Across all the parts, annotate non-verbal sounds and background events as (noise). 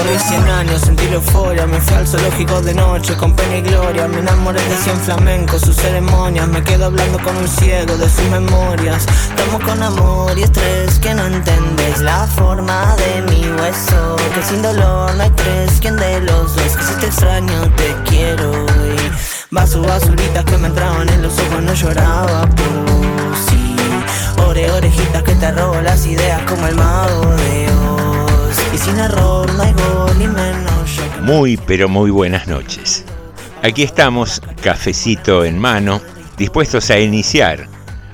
Corrí 100 años, sentí la euforia Me fui al zoológico de noche con pena y gloria. Me enamoré de 100 flamencos, sus ceremonias. Me quedo hablando con un ciego de sus memorias. Estamos con amor y estrés que no entendés La forma de mi hueso. Que sin dolor no hay tres, ¿quién de los dos? Que si te extraño te quiero. Y Vaso basuritas que me entraban en los ojos No lloraba por sí Ore orejitas que te robo las ideas como el mago de sin error no hay ni menos Muy pero muy buenas noches. Aquí estamos, cafecito en mano, dispuestos a iniciar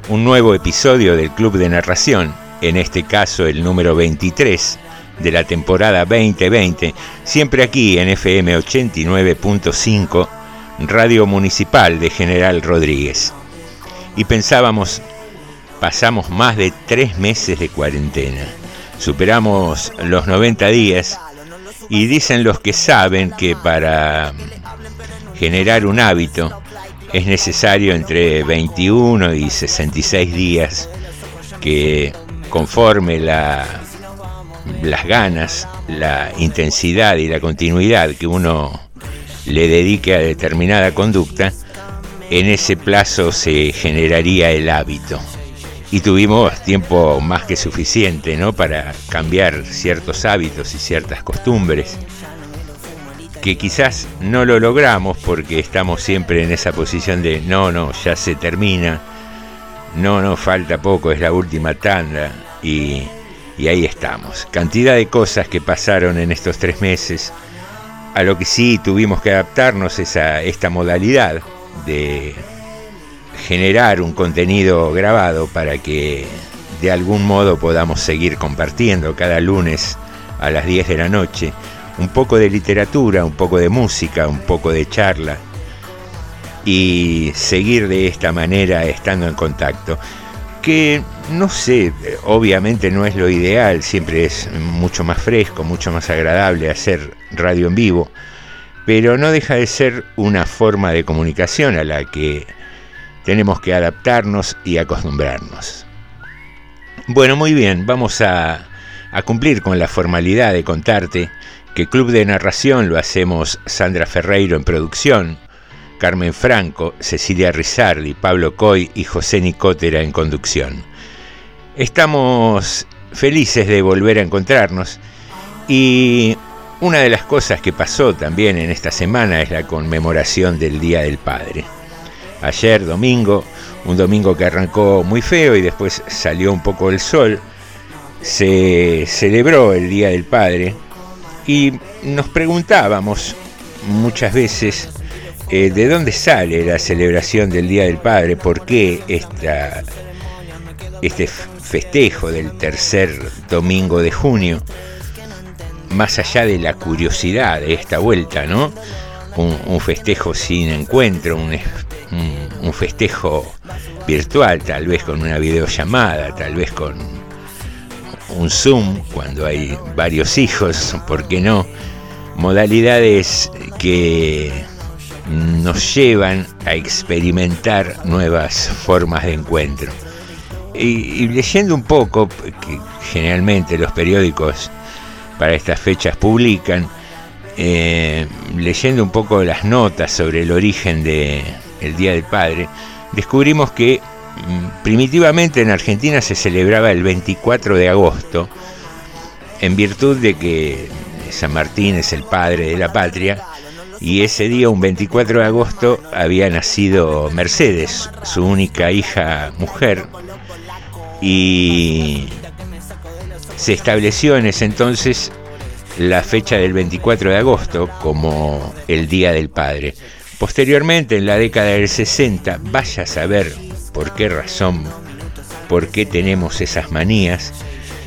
un nuevo episodio del Club de Narración, en este caso el número 23 de la temporada 2020, siempre aquí en FM 89.5, Radio Municipal de General Rodríguez. Y pensábamos, pasamos más de tres meses de cuarentena, superamos los 90 días y dicen los que saben que para generar un hábito es necesario entre 21 y 66 días que conforme la, las ganas, la intensidad y la continuidad que uno le dedique a determinada conducta, en ese plazo se generaría el hábito. Y tuvimos tiempo más que suficiente ¿no? para cambiar ciertos hábitos y ciertas costumbres que quizás no lo logramos porque estamos siempre en esa posición de no, no, ya se termina, no, no, falta poco, es la última tanda y, y ahí estamos. Cantidad de cosas que pasaron en estos tres meses, a lo que sí tuvimos que adaptarnos es a esta modalidad de generar un contenido grabado para que de algún modo podamos seguir compartiendo cada lunes a las 10 de la noche un poco de literatura, un poco de música, un poco de charla y seguir de esta manera estando en contacto. Que no sé, obviamente no es lo ideal, siempre es mucho más fresco, mucho más agradable hacer radio en vivo, pero no deja de ser una forma de comunicación a la que tenemos que adaptarnos y acostumbrarnos. Bueno, muy bien, vamos a, cumplir con la formalidad de contarte que Club de Narración lo hacemos Sandra Ferreiro en producción, Carmen Franco, Cecilia Rizardi, Pablo Coy y José Nicotera en conducción. Estamos felices de volver a encontrarnos y una de las cosas que pasó también en esta semana es la conmemoración del Día del Padre. Ayer domingo, un domingo que arrancó muy feo y después salió un poco el sol, se celebró el Día del Padre y nos preguntábamos muchas veces eh, de dónde sale la celebración del Día del Padre, por qué este festejo del tercer domingo de junio, más allá de la curiosidad de esta vuelta, ¿no? Un, festejo sin encuentro, un, un festejo virtual, tal vez con una videollamada, tal vez con un Zoom cuando hay varios hijos, ¿por qué no? Modalidades que nos llevan a experimentar nuevas formas de encuentro. Y, leyendo un poco, que generalmente los periódicos para estas fechas publican, eh, leyendo un poco las notas sobre el origen del el Día del Padre, descubrimos que primitivamente en Argentina se celebraba el 24 de agosto, en virtud de que San Martín es el padre de la patria, y ese día, un 24 de agosto, había nacido Mercedes, su única hija mujer, y se estableció en ese entonces la fecha del 24 de agosto como el Día del Padre. Posteriormente, en la década del 60, vaya a saber por qué razón, por qué tenemos esas manías,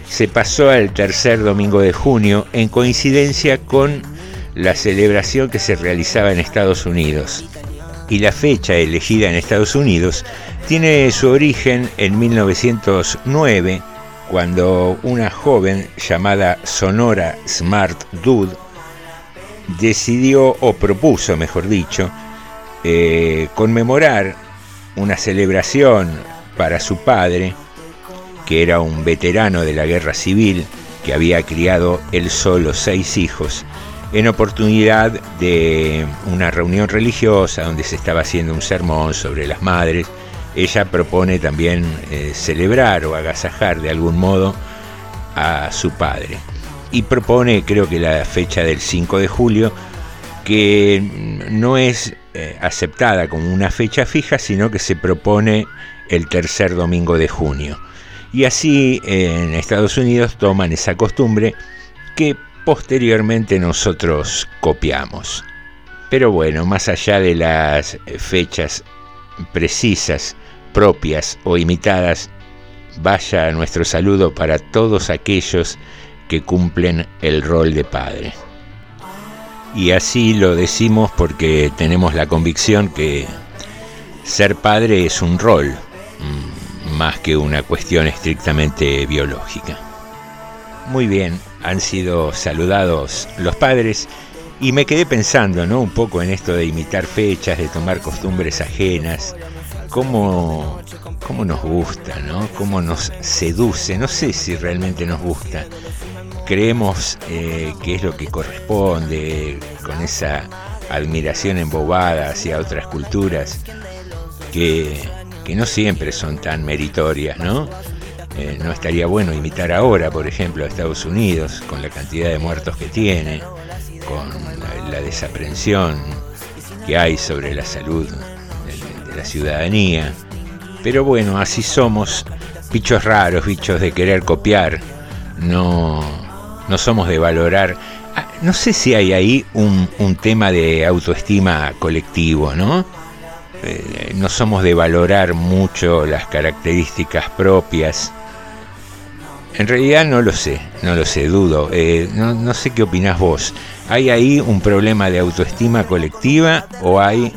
se pasó al tercer domingo de junio en coincidencia con la celebración que se realizaba en Estados Unidos. Y la fecha elegida en Estados Unidos tiene su origen en 1909, cuando una joven llamada Sonora Smart Dude decidió, o propuso, mejor dicho, eh, conmemorar una celebración para su padre, que era un veterano de la guerra civil, que había criado él solo seis hijos, en oportunidad de una reunión religiosa donde se estaba haciendo un sermón sobre las madres, ella propone también eh, celebrar o agasajar de algún modo a su padre. Y propone, creo que la fecha del 5 de julio, que no es eh, aceptada como una fecha fija, sino que se propone el tercer domingo de junio. Y así en Estados Unidos toman esa costumbre que posteriormente nosotros copiamos. Pero bueno, más allá de las fechas precisas, propias o imitadas, vaya nuestro saludo para todos aquellos que cumplen el rol de padre. Y así lo decimos porque tenemos la convicción que ser padre es un rol, mm, más que una cuestión estrictamente biológica. Muy bien, han sido saludados los padres y me quedé pensando, ¿no? Un poco en esto de imitar fechas, de tomar costumbres ajenas, cómo, cómo nos gusta, ¿no? Cómo nos seduce, no sé si realmente nos gusta. Creemos eh, que es lo que corresponde con esa admiración embobada hacia otras culturas que, que no siempre son tan meritorias, ¿no? Eh, no estaría bueno imitar ahora, por ejemplo, a Estados Unidos, con la cantidad de muertos que tiene, con la, desaprensión que hay sobre la salud de, la ciudadanía. Pero bueno, así somos, bichos raros, bichos de querer copiar, no, no somos de valorar. Ah, no sé si hay ahí un, tema de autoestima colectivo, ¿no? Eh, no somos de valorar mucho las características propias en realidad no lo sé, no lo sé, dudo. Eh, no, sé qué opinás vos. ¿Hay ahí un problema de autoestima colectiva o hay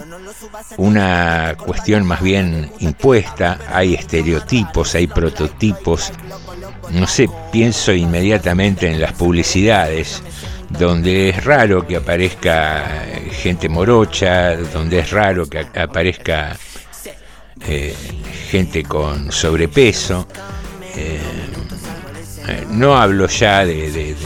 una cuestión más bien impuesta? ¿Hay estereotipos, hay prototipos? No sé, pienso inmediatamente en las publicidades, donde es raro que aparezca gente morocha, donde es raro que aparezca eh, gente con sobrepeso. Eh, eh, no hablo ya de,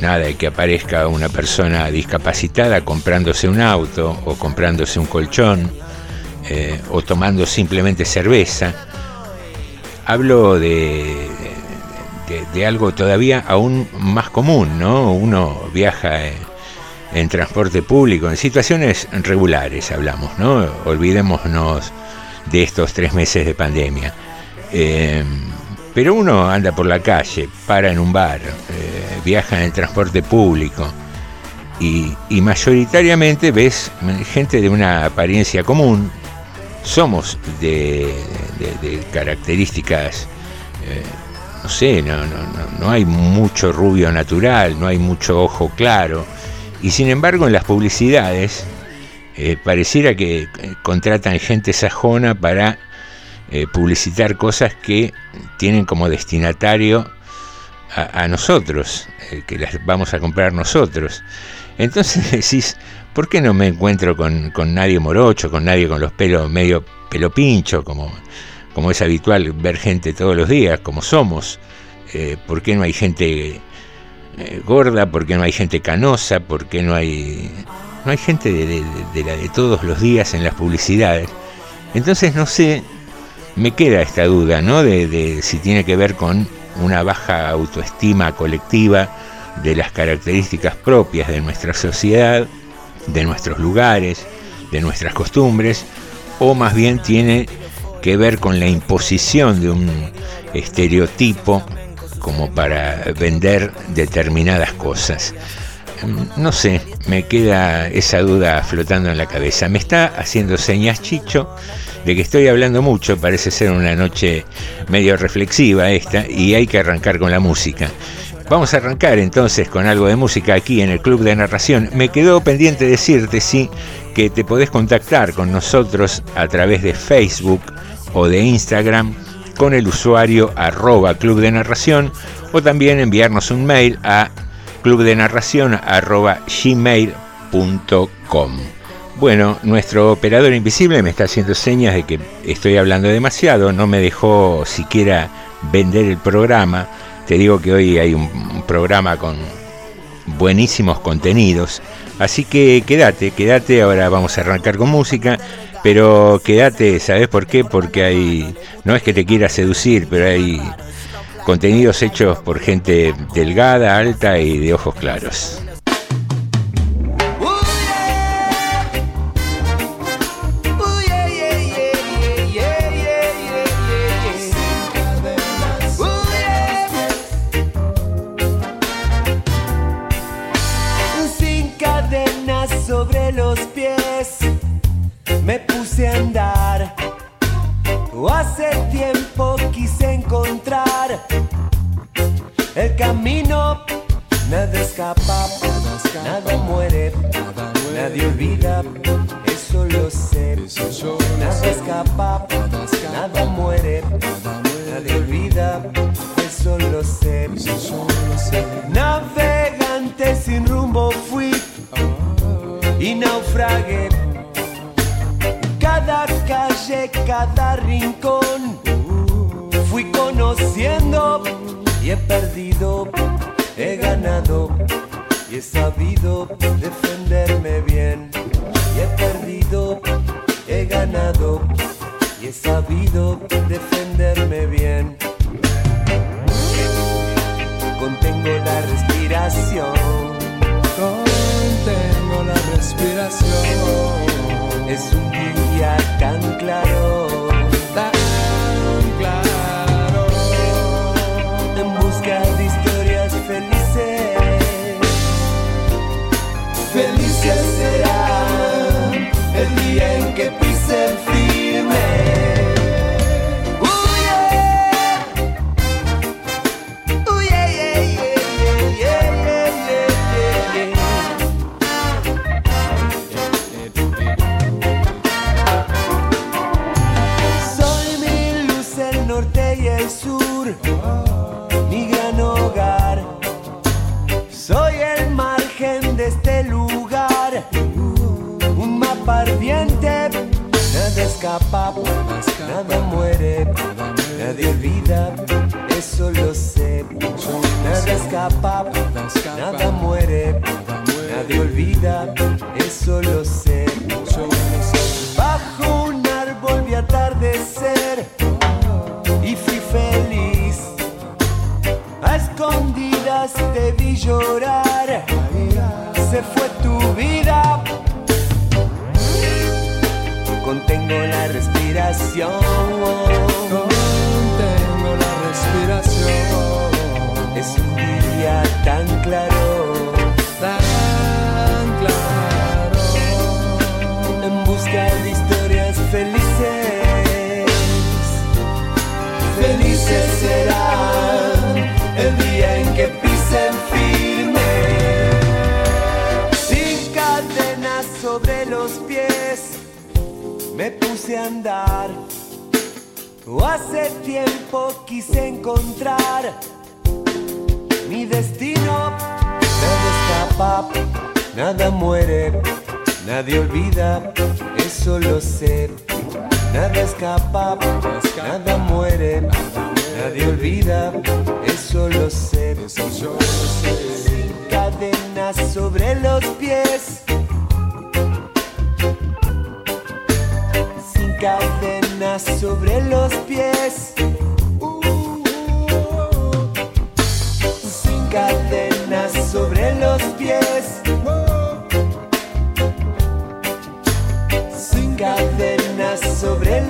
nada de que aparezca una persona discapacitada comprándose un auto o comprándose un colchón eh, o tomando simplemente cerveza. Hablo de, de, algo todavía aún más común, ¿no? Uno viaja en, transporte público, en situaciones regulares hablamos, ¿no? Olvidémonos de estos tres meses de pandemia. Eh, pero uno anda por la calle, para en un bar, eh, viaja en transporte público y, mayoritariamente ves gente de una apariencia común. Somos de, características, eh, no sé, no, hay mucho rubio natural, no hay mucho ojo claro. Y sin embargo en las publicidades eh, pareciera que contratan gente sajona para eh, publicitar cosas que tienen como destinatario a, nosotros, eh, que las vamos a comprar nosotros. Entonces (laughs) decís, ¿por qué no me encuentro con, nadie morocho, con nadie con los pelos medio pelo pincho, como, como es habitual ver gente todos los días, como somos? Eh, ¿Por qué no hay gente gorda? ¿Por qué no hay gente canosa? ¿Por qué no hay, no hay gente de, de la de todos los días en las publicidades? Entonces no sé me queda esta duda, ¿no? De, si tiene que ver con una baja autoestima colectiva de las características propias de nuestra sociedad, de nuestros lugares, de nuestras costumbres, o más bien tiene que ver con la imposición de un estereotipo como para vender determinadas cosas. No sé, me queda esa duda flotando en la cabeza. Me está haciendo señas Chicho de que estoy hablando mucho, parece ser una noche medio reflexiva esta, y hay que arrancar con la música. Vamos a arrancar entonces con algo de música aquí en el Club de Narración. Me quedó pendiente decirte, sí, que te podés contactar con nosotros a través de Facebook o de Instagram con el usuario arroba Club de Narración o también enviarnos un mail a clubdenarración. Bueno, nuestro operador invisible me está haciendo señas de que estoy hablando demasiado, no me dejó siquiera vender el programa. Te digo que hoy hay un, programa con buenísimos contenidos. Así que quédate, quédate, ahora vamos a arrancar con música, pero quédate, ¿sabes por qué? Porque hay, no es que te quiera seducir, pero hay contenidos hechos por gente delgada, alta y de ojos claros. Hace tiempo quise encontrar el camino. Nada escapa, nada muere, nadie olvida, eso lo sé. Nada escapa, nada muere, nadie olvida, eso lo sé. Navegante sin rumbo fui y naufragué cada calle, cada rincón. Fui conociendo y he perdido, he ganado y he sabido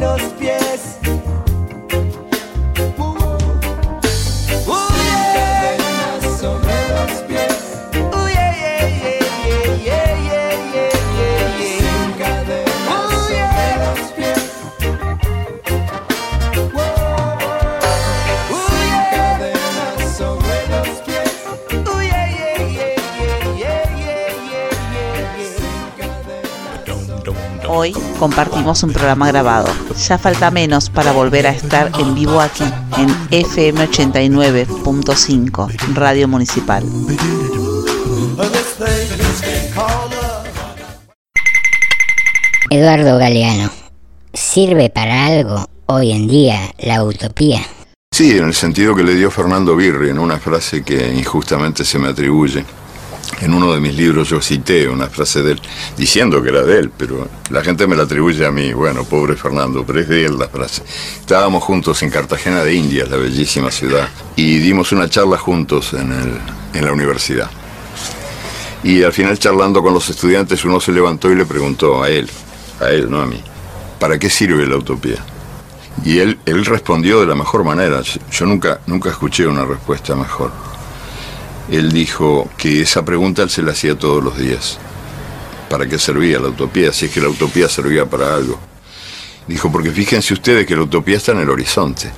los pies. Compartimos un programa grabado. Ya falta menos para volver a estar en vivo aquí, en FM 89.5, Radio Municipal. Eduardo Galeano, ¿sirve para algo hoy en día la utopía? Sí, en el sentido que le dio Fernando Birri en una frase que injustamente se me atribuye. En uno de mis libros yo cité una frase de él, diciendo que era de él, pero la gente me la atribuye a mí. Bueno, pobre Fernando, pero es de él la frase. Estábamos juntos en Cartagena de Indias, la bellísima ciudad, y dimos una charla juntos en, en la universidad. Y al final charlando con los estudiantes uno se levantó y le preguntó a él, a él, no a mí, ¿para qué sirve la utopía? Y él, él respondió de la mejor manera. Yo nunca, nunca escuché una respuesta mejor. Él dijo que esa pregunta él se la hacía todos los días. ¿Para qué servía la utopía? Si es que la utopía servía para algo. Dijo, porque fíjense ustedes que la utopía está en el horizonte.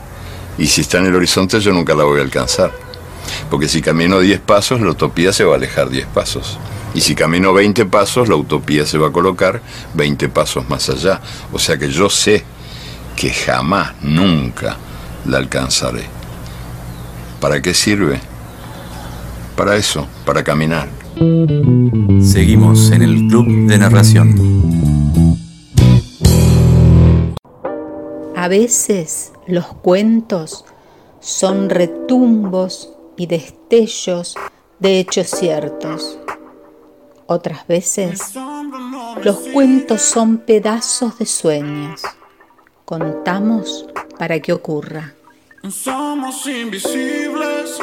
Y si está en el horizonte yo nunca la voy a alcanzar. Porque si camino 10 pasos, la utopía se va a alejar 10 pasos. Y si camino 20 pasos, la utopía se va a colocar 20 pasos más allá. O sea que yo sé que jamás, nunca la alcanzaré. ¿Para qué sirve? Para eso, para caminar. Seguimos en el Club de Narración. A veces los cuentos son retumbos y destellos de hechos ciertos. Otras veces los cuentos son pedazos de sueños. Contamos para que ocurra. Somos invisibles.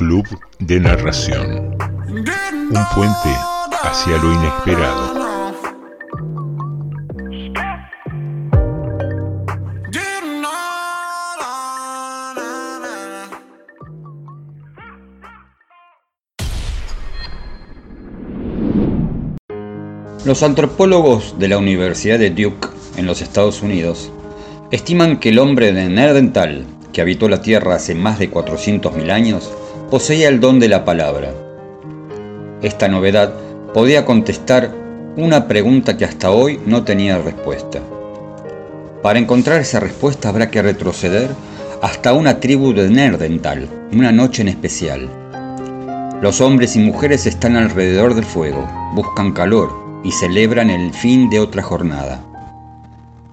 Club de Narración. Un puente hacia lo inesperado. Los antropólogos de la Universidad de Duke en los Estados Unidos estiman que el hombre de Nerdental, que habitó la Tierra hace más de 400.000 años, poseía el don de la palabra. Esta novedad podía contestar una pregunta que hasta hoy no tenía respuesta. Para encontrar esa respuesta habrá que retroceder hasta una tribu de Nerdental, una noche en especial. Los hombres y mujeres están alrededor del fuego, buscan calor y celebran el fin de otra jornada.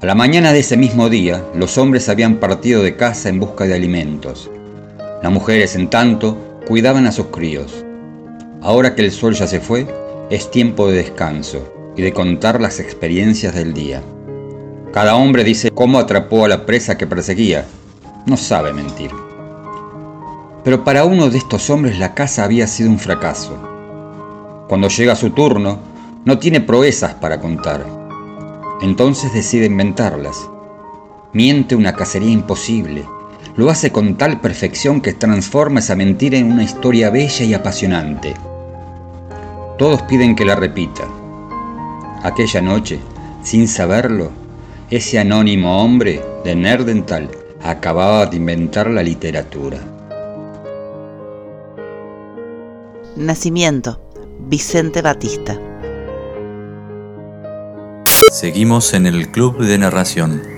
A la mañana de ese mismo día, los hombres habían partido de casa en busca de alimentos. Las mujeres, en tanto, cuidaban a sus críos. Ahora que el sol ya se fue, es tiempo de descanso y de contar las experiencias del día. Cada hombre dice cómo atrapó a la presa que perseguía. No sabe mentir. Pero para uno de estos hombres la caza había sido un fracaso. Cuando llega su turno, no tiene proezas para contar. Entonces decide inventarlas. Miente una cacería imposible. Lo hace con tal perfección que transforma esa mentira en una historia bella y apasionante. Todos piden que la repita. Aquella noche, sin saberlo, ese anónimo hombre de Nerdental acababa de inventar la literatura. Nacimiento, Vicente Batista. Seguimos en el Club de Narración.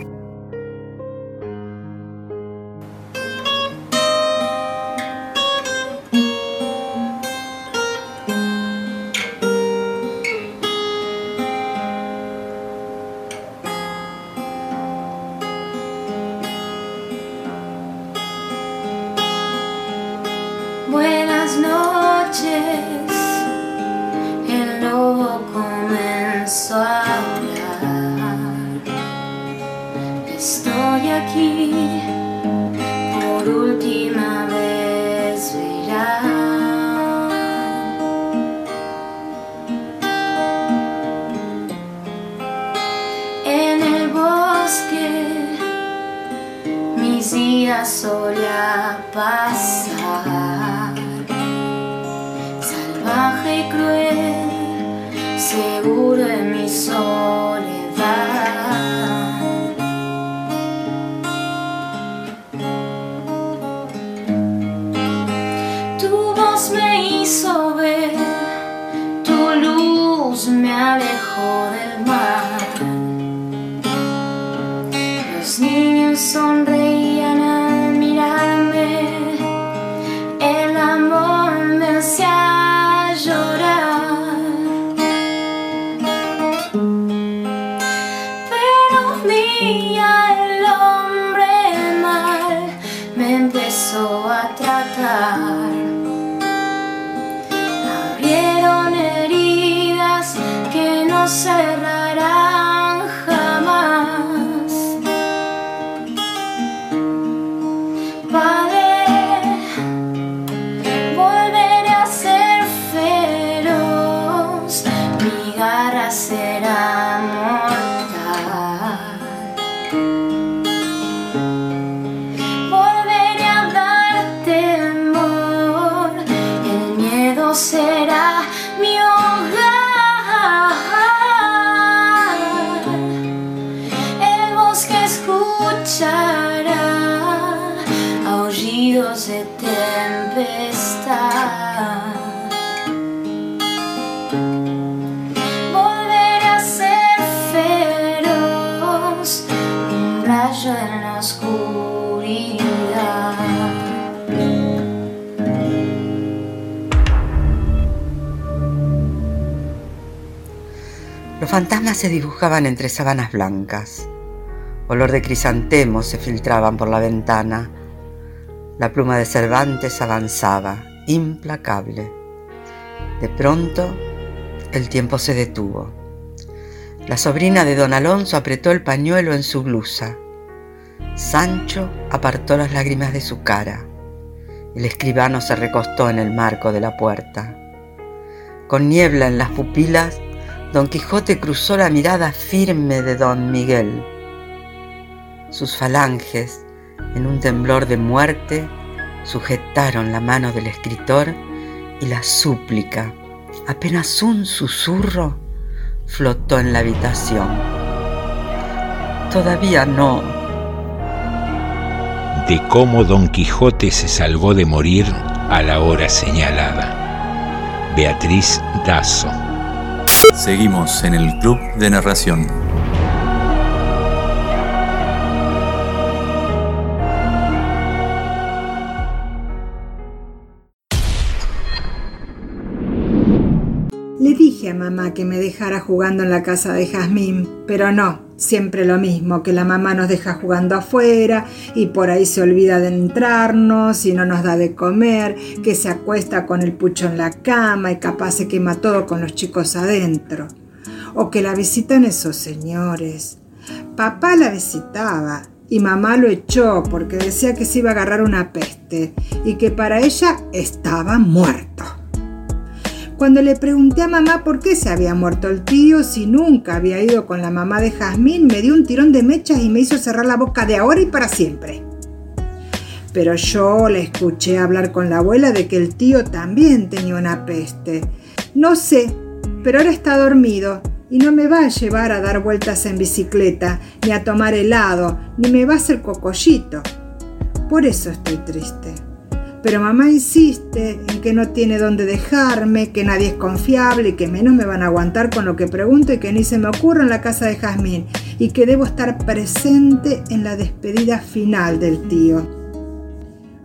maltratar. Fantasmas se dibujaban entre sábanas blancas. Olor de crisantemos se filtraban por la ventana. La pluma de Cervantes avanzaba, implacable. De pronto, el tiempo se detuvo. La sobrina de don Alonso apretó el pañuelo en su blusa. Sancho apartó las lágrimas de su cara. El escribano se recostó en el marco de la puerta. Con niebla en las pupilas, don Quijote cruzó la mirada firme de don Miguel. Sus falanges, en un temblor de muerte, sujetaron la mano del escritor y la súplica, apenas un susurro, flotó en la habitación. Todavía no. De cómo Don Quijote se salvó de morir a la hora señalada. Beatriz Dazo. Seguimos en el Club de Narración. Le dije a mamá que me dejara jugando en la casa de Jazmín, pero no, siempre lo mismo, que la mamá nos deja jugando afuera y por ahí se olvida de entrarnos y no nos da de comer, que se acuesta con el pucho en la cama y capaz se quema todo con los chicos adentro. O que la visitan esos señores. Papá la visitaba y mamá lo echó porque decía que se iba a agarrar una peste y que para ella estaba muerto. Cuando le pregunté a mamá por qué se había muerto el tío, si nunca había ido con la mamá de Jazmín, me dio un tirón de mechas y me hizo cerrar la boca de ahora y para siempre. Pero yo le escuché hablar con la abuela de que el tío también tenía una peste. No sé, pero ahora está dormido y no me va a llevar a dar vueltas en bicicleta, ni a tomar helado, ni me va a hacer cocollito. Por eso estoy triste. Pero mamá insiste en que no tiene dónde dejarme, que nadie es confiable y que menos me van a aguantar con lo que pregunto y que ni se me ocurra en la casa de Jazmín y que debo estar presente en la despedida final del tío.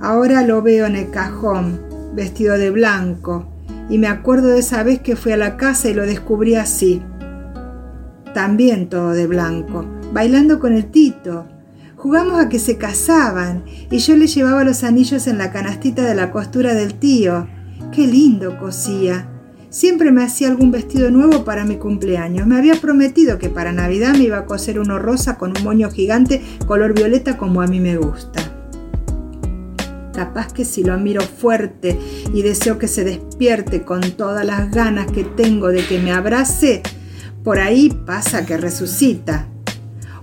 Ahora lo veo en el cajón, vestido de blanco, y me acuerdo de esa vez que fui a la casa y lo descubrí así. También todo de blanco, bailando con el Tito, Jugamos a que se casaban y yo le llevaba los anillos en la canastita de la costura del tío. Qué lindo cosía. Siempre me hacía algún vestido nuevo para mi cumpleaños. Me había prometido que para Navidad me iba a coser uno rosa con un moño gigante color violeta como a mí me gusta. Capaz que si lo miro fuerte y deseo que se despierte con todas las ganas que tengo de que me abrace, por ahí pasa que resucita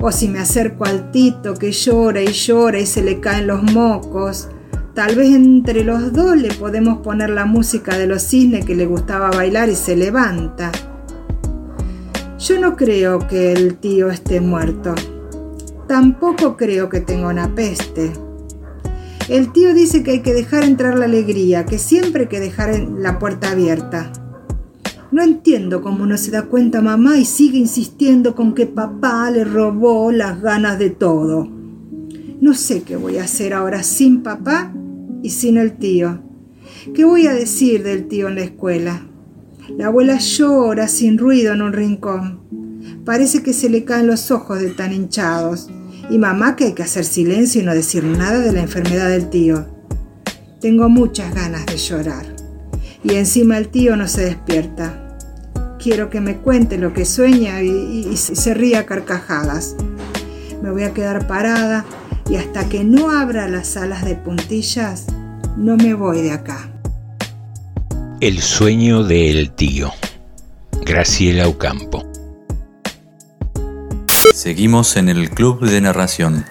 o si me acerco al Tito que llora y llora y se le caen los mocos. Tal vez entre los dos le podemos poner la música de los cisnes que le gustaba bailar y se levanta. Yo no creo que el tío esté muerto. Tampoco creo que tenga una peste. El tío dice que hay que dejar entrar la alegría, que siempre hay que dejar la puerta abierta. No entiendo cómo no se da cuenta mamá y sigue insistiendo con que papá le robó las ganas de todo. No sé qué voy a hacer ahora sin papá y sin el tío. ¿Qué voy a decir del tío en la escuela? La abuela llora sin ruido en un rincón. Parece que se le caen los ojos de tan hinchados. Y mamá que hay que hacer silencio y no decir nada de la enfermedad del tío. Tengo muchas ganas de llorar. Y encima el tío no se despierta quiero que me cuente lo que sueña y, se ría carcajadas. Me voy a quedar parada y hasta que no abra las alas de puntillas, no me voy de acá. El sueño del tío. Graciela Ocampo. Seguimos en el Club de Narración.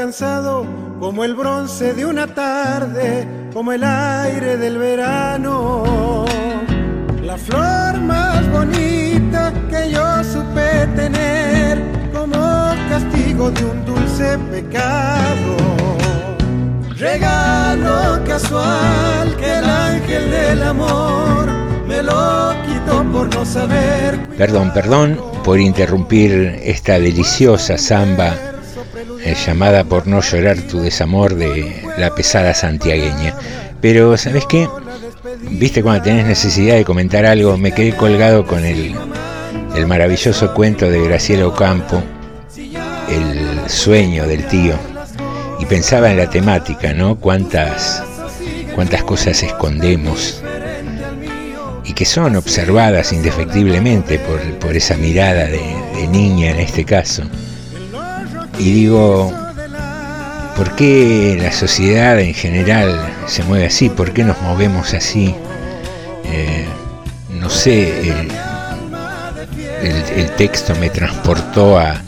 Alcanzado, como el bronce de una tarde, como el aire del verano. La flor más bonita que yo supe tener, como castigo de un dulce pecado. Regalo casual que el ángel del amor me lo quitó por no saber. Perdón, perdón por interrumpir esta deliciosa samba llamada por no llorar tu desamor de la pesada santiagueña. Pero, ¿sabes qué? Viste cuando tenés necesidad de comentar algo, me quedé colgado con el, el maravilloso cuento de Graciela Ocampo, El sueño del tío, y pensaba en la temática, ¿no? Cuántas, cuántas cosas escondemos y que son observadas indefectiblemente por, por esa mirada de niña en este caso. Y digo, ¿por qué la sociedad en general se mueve así? ¿Por qué nos movemos así? Eh, no sé, el, texto me transportó a,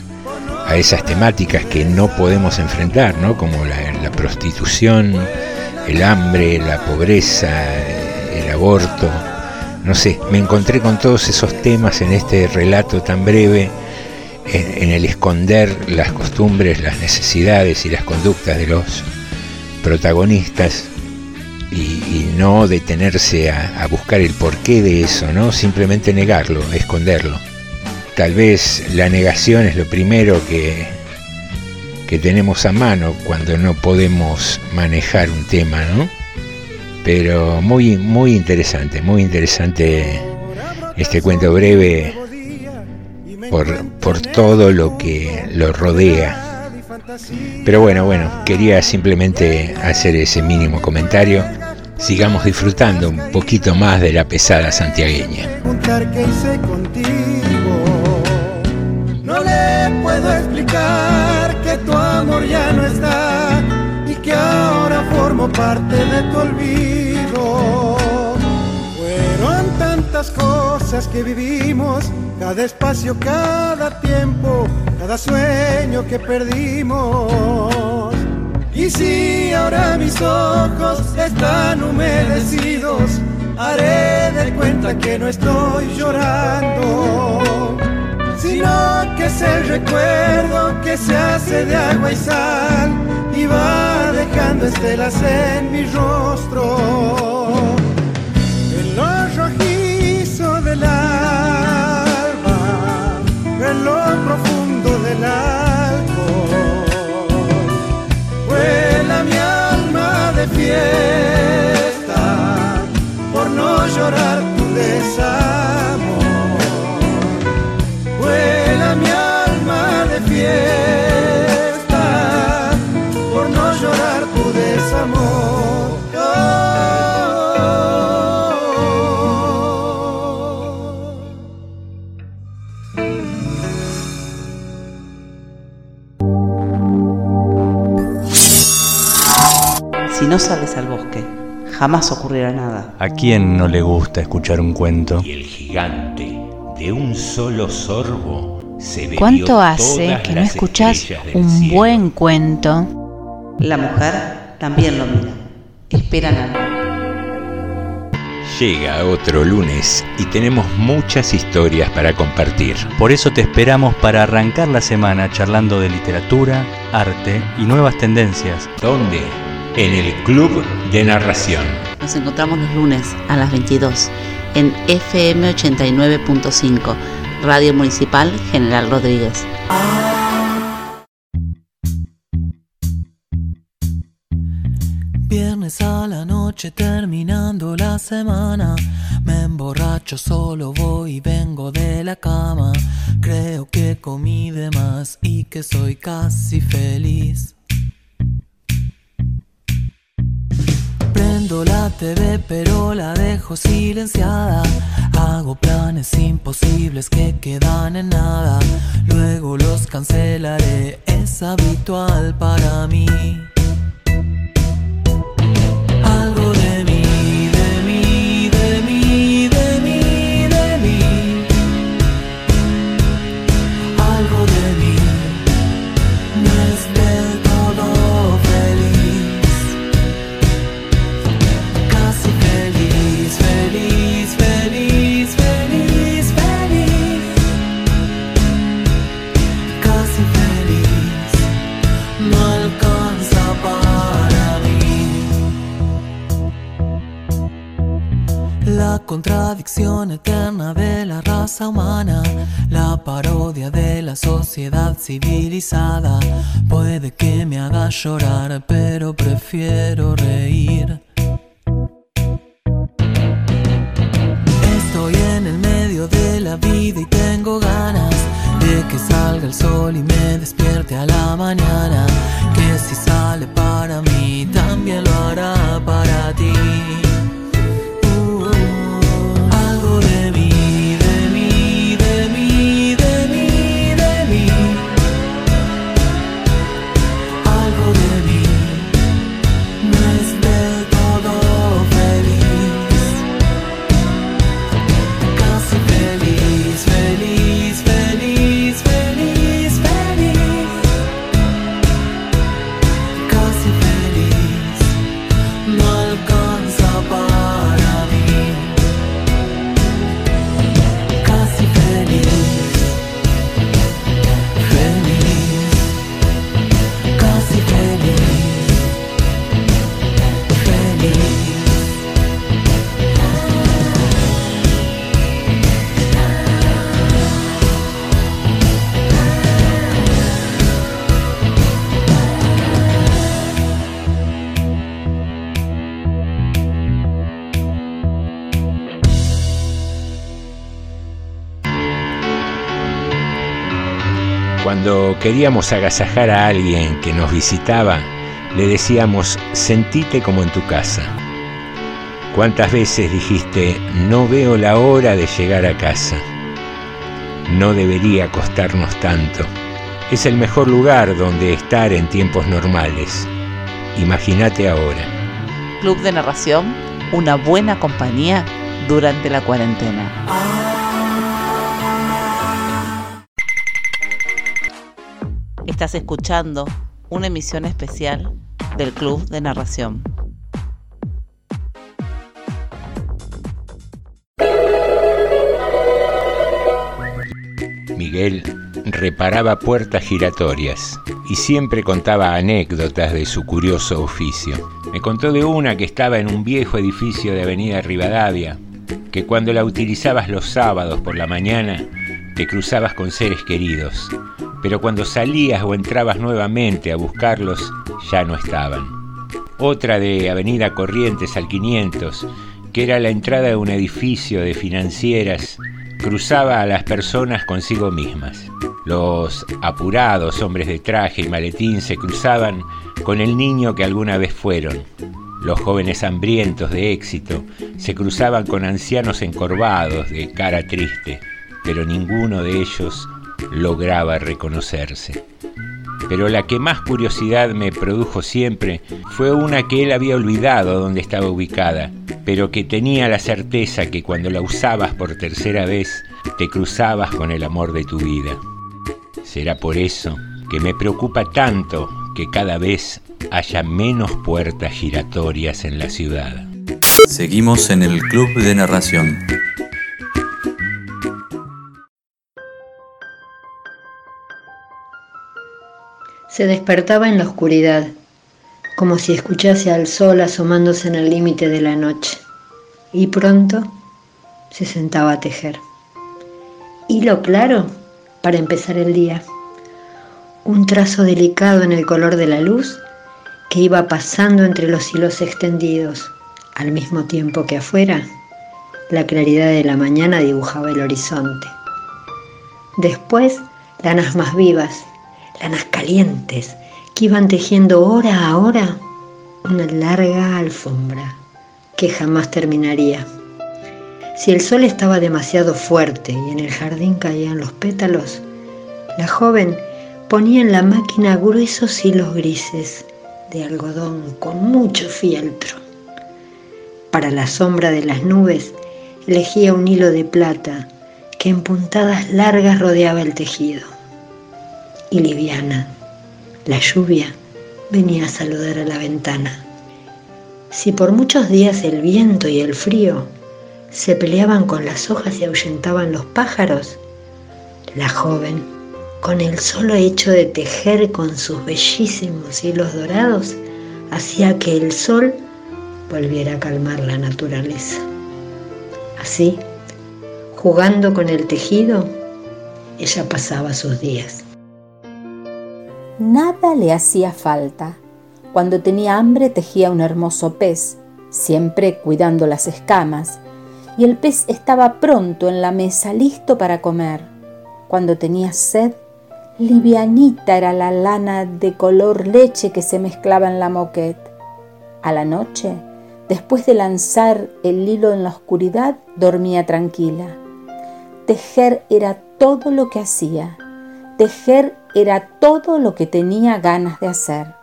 a esas temáticas que no podemos enfrentar, ¿no? Como la prostitución, el hambre, la pobreza, el aborto. No sé, me encontré con todos esos temas en este relato tan breve, en, el esconder las costumbres, las necesidades y las conductas de los protagonistas y, y no detenerse a, a buscar el porqué de eso, ¿no? Simplemente negarlo, esconderlo. Tal vez la negación es lo primero que, que tenemos a mano cuando no podemos manejar un tema, ¿no? Pero muy, muy interesante, muy interesante este cuento breve por, por todo lo que lo rodea. Pero bueno, bueno, quería simplemente hacer ese mínimo comentario. Sigamos disfrutando un poquito más de la pesada santiagueña. No le puedo explicar que tu amor ya no está y que ahora formo parte de tu olvido. Fueron tantas cosas que vivimos, cada espacio, cada tiempo, cada sueño que perdimos. Y si ahora mis ojos están humedecidos, haré de cuenta que no estoy llorando, sino que es el recuerdo que se hace de agua y sal y va dejando estelas en mi rostro. Del alma, en lo profundo del alcohol, vuela mi alma de fiesta jamás ocurrirá nada. ¿A quién no le gusta escuchar un cuento? Y el gigante, de un solo sorbo, se ¿Cuánto hace que no del un cielo? buen cuento? La mujer también lo mira. Espera nada. Llega otro lunes y tenemos muchas historias para compartir. Por eso te esperamos para arrancar la semana charlando de literatura, arte y nuevas tendencias. ¿Dónde? En el Club de Narración. Nos encontramos los lunes a las 22 en FM 89.5, Radio Municipal General Rodríguez. Viernes a la noche terminando la semana. Me emborracho, solo voy y vengo de la cama. Creo que comí de más y que soy casi feliz. Prendo la TV pero la dejo silenciada. Hago planes imposibles que quedan en nada. Luego los cancelaré, es habitual para mí. Algo de La contradicción eterna de la raza humana, la parodia de la sociedad civilizada. Puede que me haga llorar, pero prefiero reír. Estoy en el medio de la vida y tengo ganas de que salga el sol y me despierte a la mañana. Que si sale para mí, también lo hará para ti. Queríamos agasajar a alguien que nos visitaba, le decíamos, sentite como en tu casa. ¿Cuántas veces dijiste, no veo la hora de llegar a casa? No debería costarnos tanto. Es el mejor lugar donde estar en tiempos normales. Imagínate ahora. Club de Narración, una buena compañía durante la cuarentena. Estás escuchando una emisión especial del Club de Narración. Miguel reparaba puertas giratorias y siempre contaba anécdotas de su curioso oficio. Me contó de una que estaba en un viejo edificio de Avenida Rivadavia, que cuando la utilizabas los sábados por la mañana te cruzabas con seres queridos, pero cuando salías o entrabas nuevamente a buscarlos ya no estaban. Otra de Avenida Corrientes al 500, que era la entrada de un edificio de financieras, cruzaba a las personas consigo mismas. Los apurados hombres de traje y maletín se cruzaban con el niño que alguna vez fueron. Los jóvenes hambrientos de éxito se cruzaban con ancianos encorvados de cara triste, pero ninguno de ellos lograba reconocerse. Pero la que más curiosidad me produjo siempre fue una que él había olvidado dónde estaba ubicada, pero que tenía la certeza que cuando la usabas por tercera vez te cruzabas con el amor de tu vida. Será por eso que me preocupa tanto que cada vez haya menos puertas giratorias en la ciudad. Seguimos en el Club de Narración. Se despertaba en la oscuridad, como si escuchase al sol asomándose en el límite de la noche, y pronto se sentaba a tejer. Hilo claro para empezar el día, un trazo delicado en el color de la luz que iba pasando entre los hilos extendidos, al mismo tiempo que afuera la claridad de la mañana dibujaba el horizonte. Después, lanas más vivas, lanas calientes, que iban tejiendo hora a hora una larga alfombra que jamás terminaría. Si el sol estaba demasiado fuerte y en el jardín caían los pétalos, la joven ponía en la máquina gruesos hilos grises de algodón con mucho fieltro. Para la sombra de las nubes elegía un hilo de plata que en puntadas largas rodeaba el tejido. Y liviana, la lluvia venía a saludar a la ventana. Si por muchos días el viento y el frío se peleaban con las hojas y ahuyentaban los pájaros, la joven, con el solo hecho de tejer con sus bellísimos hilos dorados, hacía que el sol volviera a calmar la naturaleza. Así, jugando con el tejido, ella pasaba sus días. Nada le hacía falta. Cuando tenía hambre tejía un hermoso pez, siempre cuidando las escamas, y el pez estaba pronto en la mesa, listo para comer. Cuando tenía sed, livianita era la lana de color leche que se mezclaba en la moquette. A la noche, después de lanzar el hilo en la oscuridad, dormía tranquila. Tejer era todo lo que hacía. Tejer era todo lo que tenía ganas de hacer.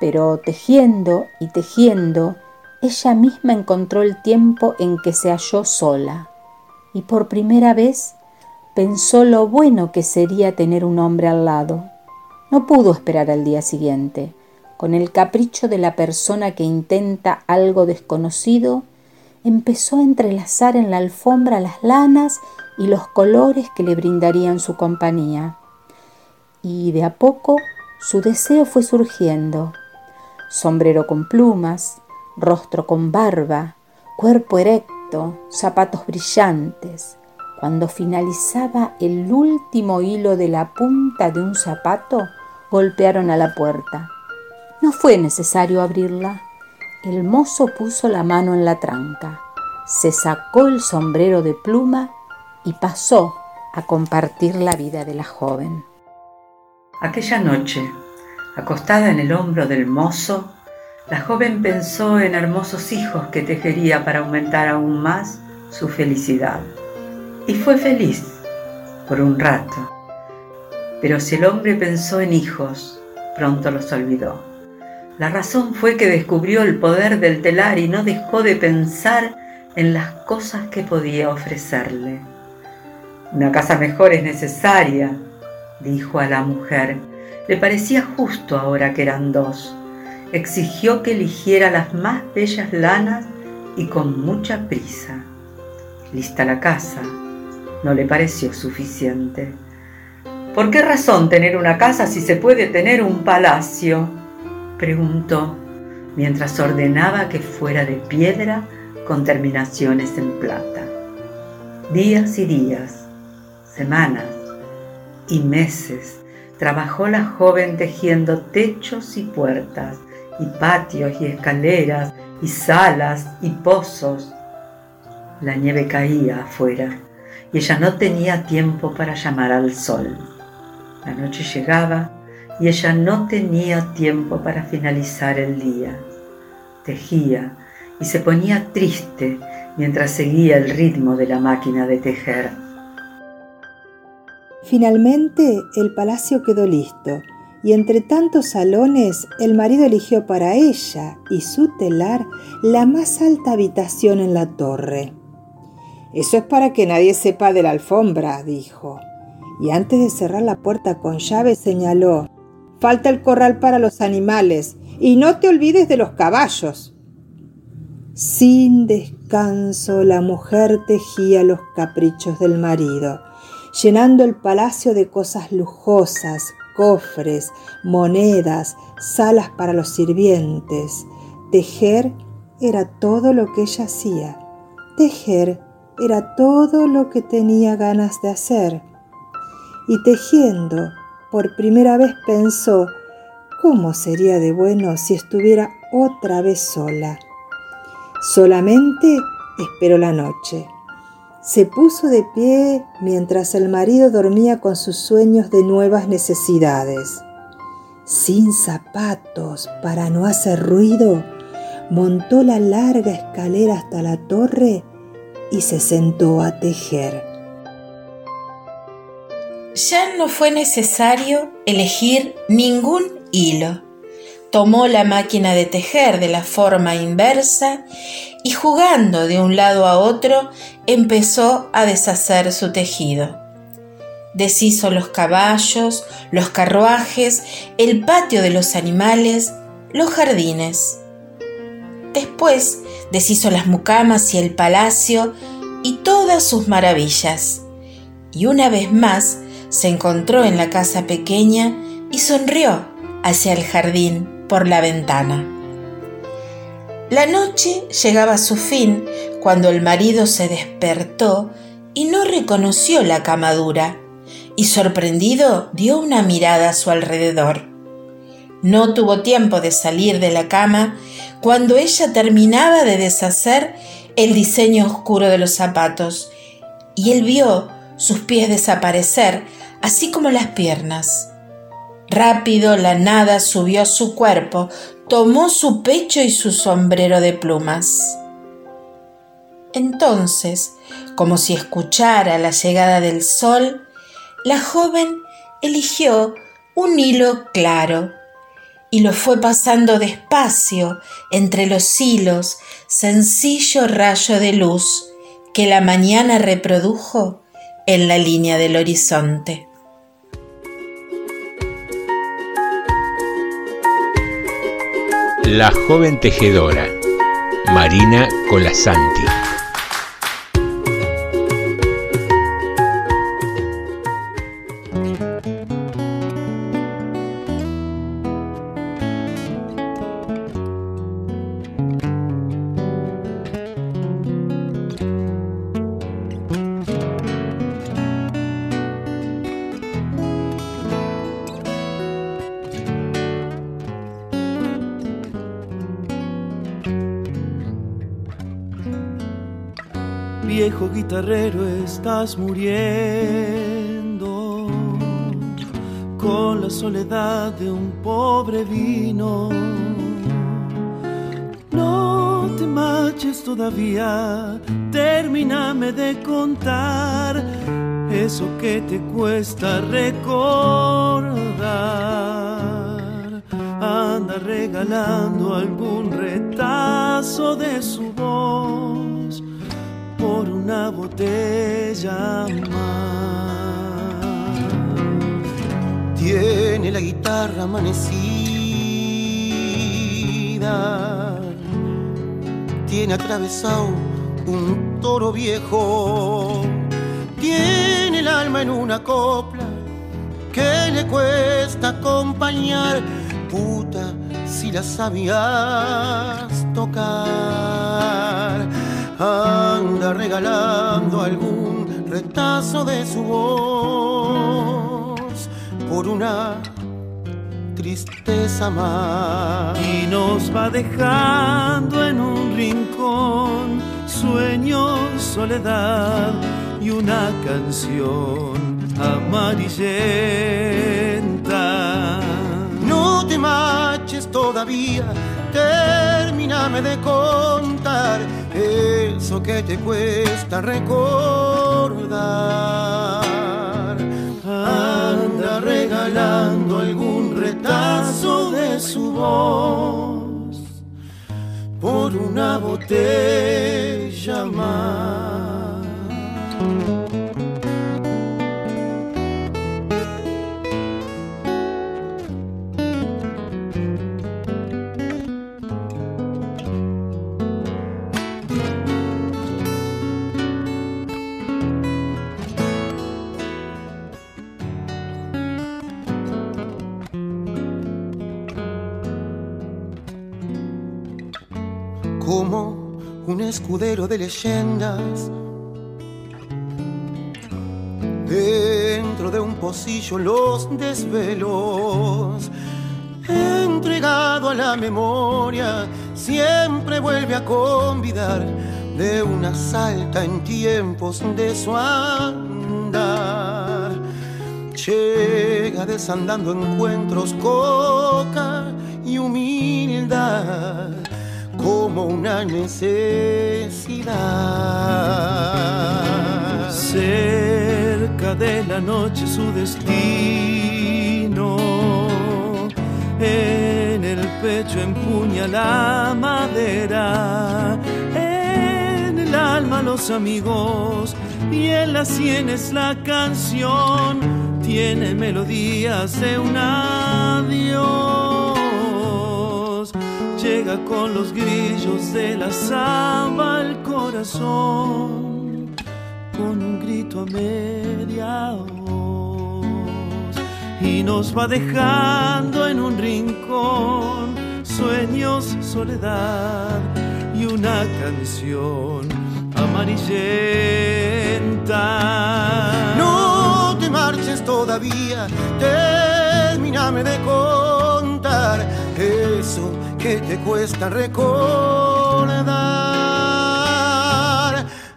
Pero tejiendo y tejiendo, ella misma encontró el tiempo en que se halló sola y por primera vez pensó lo bueno que sería tener un hombre al lado. No pudo esperar al día siguiente. Con el capricho de la persona que intenta algo desconocido, empezó a entrelazar en la alfombra las lanas y los colores que le brindarían su compañía. Y de a poco su deseo fue surgiendo. Sombrero con plumas, rostro con barba, cuerpo erecto, zapatos brillantes. Cuando finalizaba el último hilo de la punta de un zapato, golpearon a la puerta. No fue necesario abrirla. El mozo puso la mano en la tranca, se sacó el sombrero de pluma y pasó a compartir la vida de la joven. Aquella noche, acostada en el hombro del mozo, la joven pensó en hermosos hijos que tejería para aumentar aún más su felicidad. Y fue feliz por un rato. Pero si el hombre pensó en hijos, pronto los olvidó. La razón fue que descubrió el poder del telar y no dejó de pensar en las cosas que podía ofrecerle. Una casa mejor es necesaria, dijo a la mujer. Le parecía justo ahora que eran dos. Exigió que eligiera las más bellas lanas y con mucha prisa. Lista la casa, no le pareció suficiente. ¿Por qué razón tener una casa si se puede tener un palacio? preguntó mientras ordenaba que fuera de piedra con terminaciones en plata. Días y días, semanas y meses trabajó la joven tejiendo techos y puertas, y patios y escaleras, y salas y pozos. La nieve caía afuera y ella no tenía tiempo para llamar al sol. La noche llegaba y ella no tenía tiempo para finalizar el día. Tejía y se ponía triste mientras seguía el ritmo de la máquina de tejer. Finalmente el palacio quedó listo y entre tantos salones el marido eligió para ella y su telar la más alta habitación en la torre. Eso es para que nadie sepa de la alfombra, dijo. Y antes de cerrar la puerta con llave señaló, falta el corral para los animales y no te olvides de los caballos. Sin descanso la mujer tejía los caprichos del marido, llenando el palacio de cosas lujosas, cofres, monedas, salas para los sirvientes. Tejer era todo lo que ella hacía. Tejer era todo lo que tenía ganas de hacer. Y tejiendo, por primera vez pensó, ¿cómo sería de bueno si estuviera otra vez sola? Solamente esperó la noche. Se puso de pie mientras el marido dormía con sus sueños de nuevas necesidades. Sin zapatos para no hacer ruido, montó la larga escalera hasta la torre y se sentó a tejer. Ya no fue necesario elegir ningún hilo. Tomó la máquina de tejer de la forma inversa y jugando de un lado a otro empezó a deshacer su tejido. Deshizo los caballos, los carruajes, el patio de los animales, los jardines. Después deshizo las mucamas y el palacio y todas sus maravillas. Y una vez más se encontró en la casa pequeña y sonrió hacia el jardín por la ventana. La noche llegaba a su fin cuando el marido se despertó y no reconoció la camadura, y sorprendido dio una mirada a su alrededor. No tuvo tiempo de salir de la cama cuando ella terminaba de deshacer el diseño oscuro de los zapatos, y él vio sus pies desaparecer, así como las piernas. Rápido la nada subió a su cuerpo, tomó su pecho y su sombrero de plumas. Entonces, como si escuchara la llegada del sol, la joven eligió un hilo claro y lo fue pasando despacio entre los hilos, sencillo rayo de luz que la mañana reprodujo en la línea del horizonte. La joven tejedora, Marina Colasanti. Muriendo con la soledad de un pobre vino. No te marches todavía, termíname de contar eso que te cuesta recordar. Amanecida, tiene atravesado un toro viejo, tiene el alma en una copla que le cuesta acompañar. Puta, si la sabías tocar. Anda regalando algún retazo de su voz por una tristeza más. Y nos va dejando en un rincón sueños, soledad y una canción amarillenta. No te marches todavía, termíname de contar eso que te cuesta recordar. Anda regalando algún retazo de su voz por una botella más. Escudero de leyendas. Dentro de un pocillo los desvelos, entregado a la memoria, siempre vuelve a convidar de una salta en tiempos de su andar. Llega desandando encuentros, coca y humildad como una necesidad. Cerca de la noche su destino, en el pecho empuña la madera, en el alma los amigos y en las sienes la canción, tiene melodías de un adiós llega con los grillos de la samba al corazón, con un grito a media voz, y nos va dejando en un rincón sueños, soledad y una canción amarillenta. No te marches todavía, termíname de contar eso que te cuesta recordar.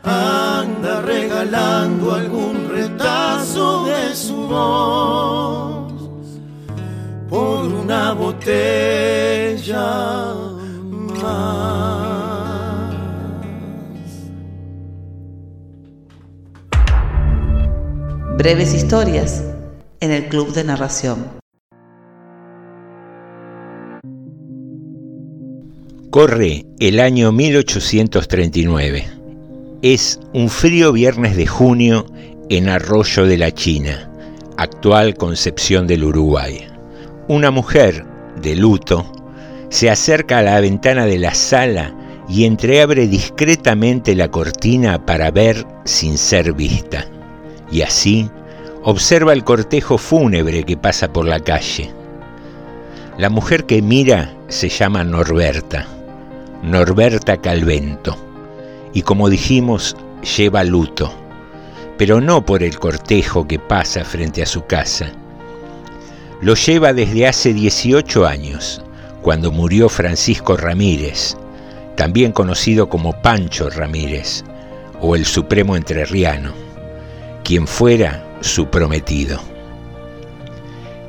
Anda regalando algún retazo de su voz por una botella más. Breves historias en el Club de Narración. Corre el año 1839. Es un frío viernes de junio en Arroyo de la China, actual Concepción del Uruguay. Una mujer, de luto, se acerca a la ventana de la sala y entreabre discretamente la cortina para ver sin ser vista. Y así observa el cortejo fúnebre que pasa por la calle. La mujer que mira se llama Norberta, Norberta Calvento, y como dijimos, lleva luto, pero no por el cortejo que pasa frente a su casa. Lo lleva desde hace 18 años, cuando murió Francisco Ramírez, también conocido como Pancho Ramírez, o el Supremo Entrerriano, quien fuera su prometido.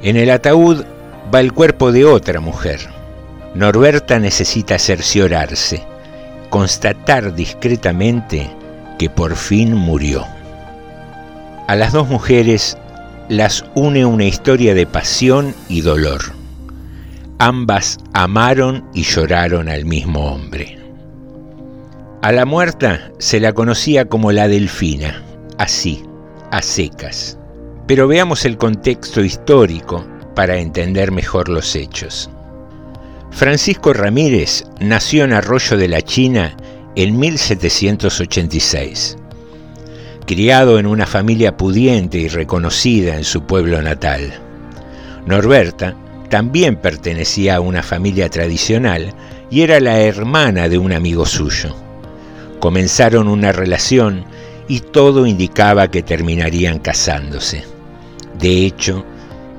En el ataúd va el cuerpo de otra mujer. Norberta necesita cerciorarse, constatar discretamente que por fin murió. A las dos mujeres las une una historia de pasión y dolor. Ambas amaron y lloraron al mismo hombre. A la muerta se la conocía como la Delfina, así, a secas. Pero veamos el contexto histórico para entender mejor los hechos. Francisco Ramírez nació en Arroyo de la China en 1786. Criado en una familia pudiente y reconocida en su pueblo natal. Norberta también pertenecía a una familia tradicional y era la hermana de un amigo suyo. Comenzaron una relación y todo indicaba que terminarían casándose. De hecho,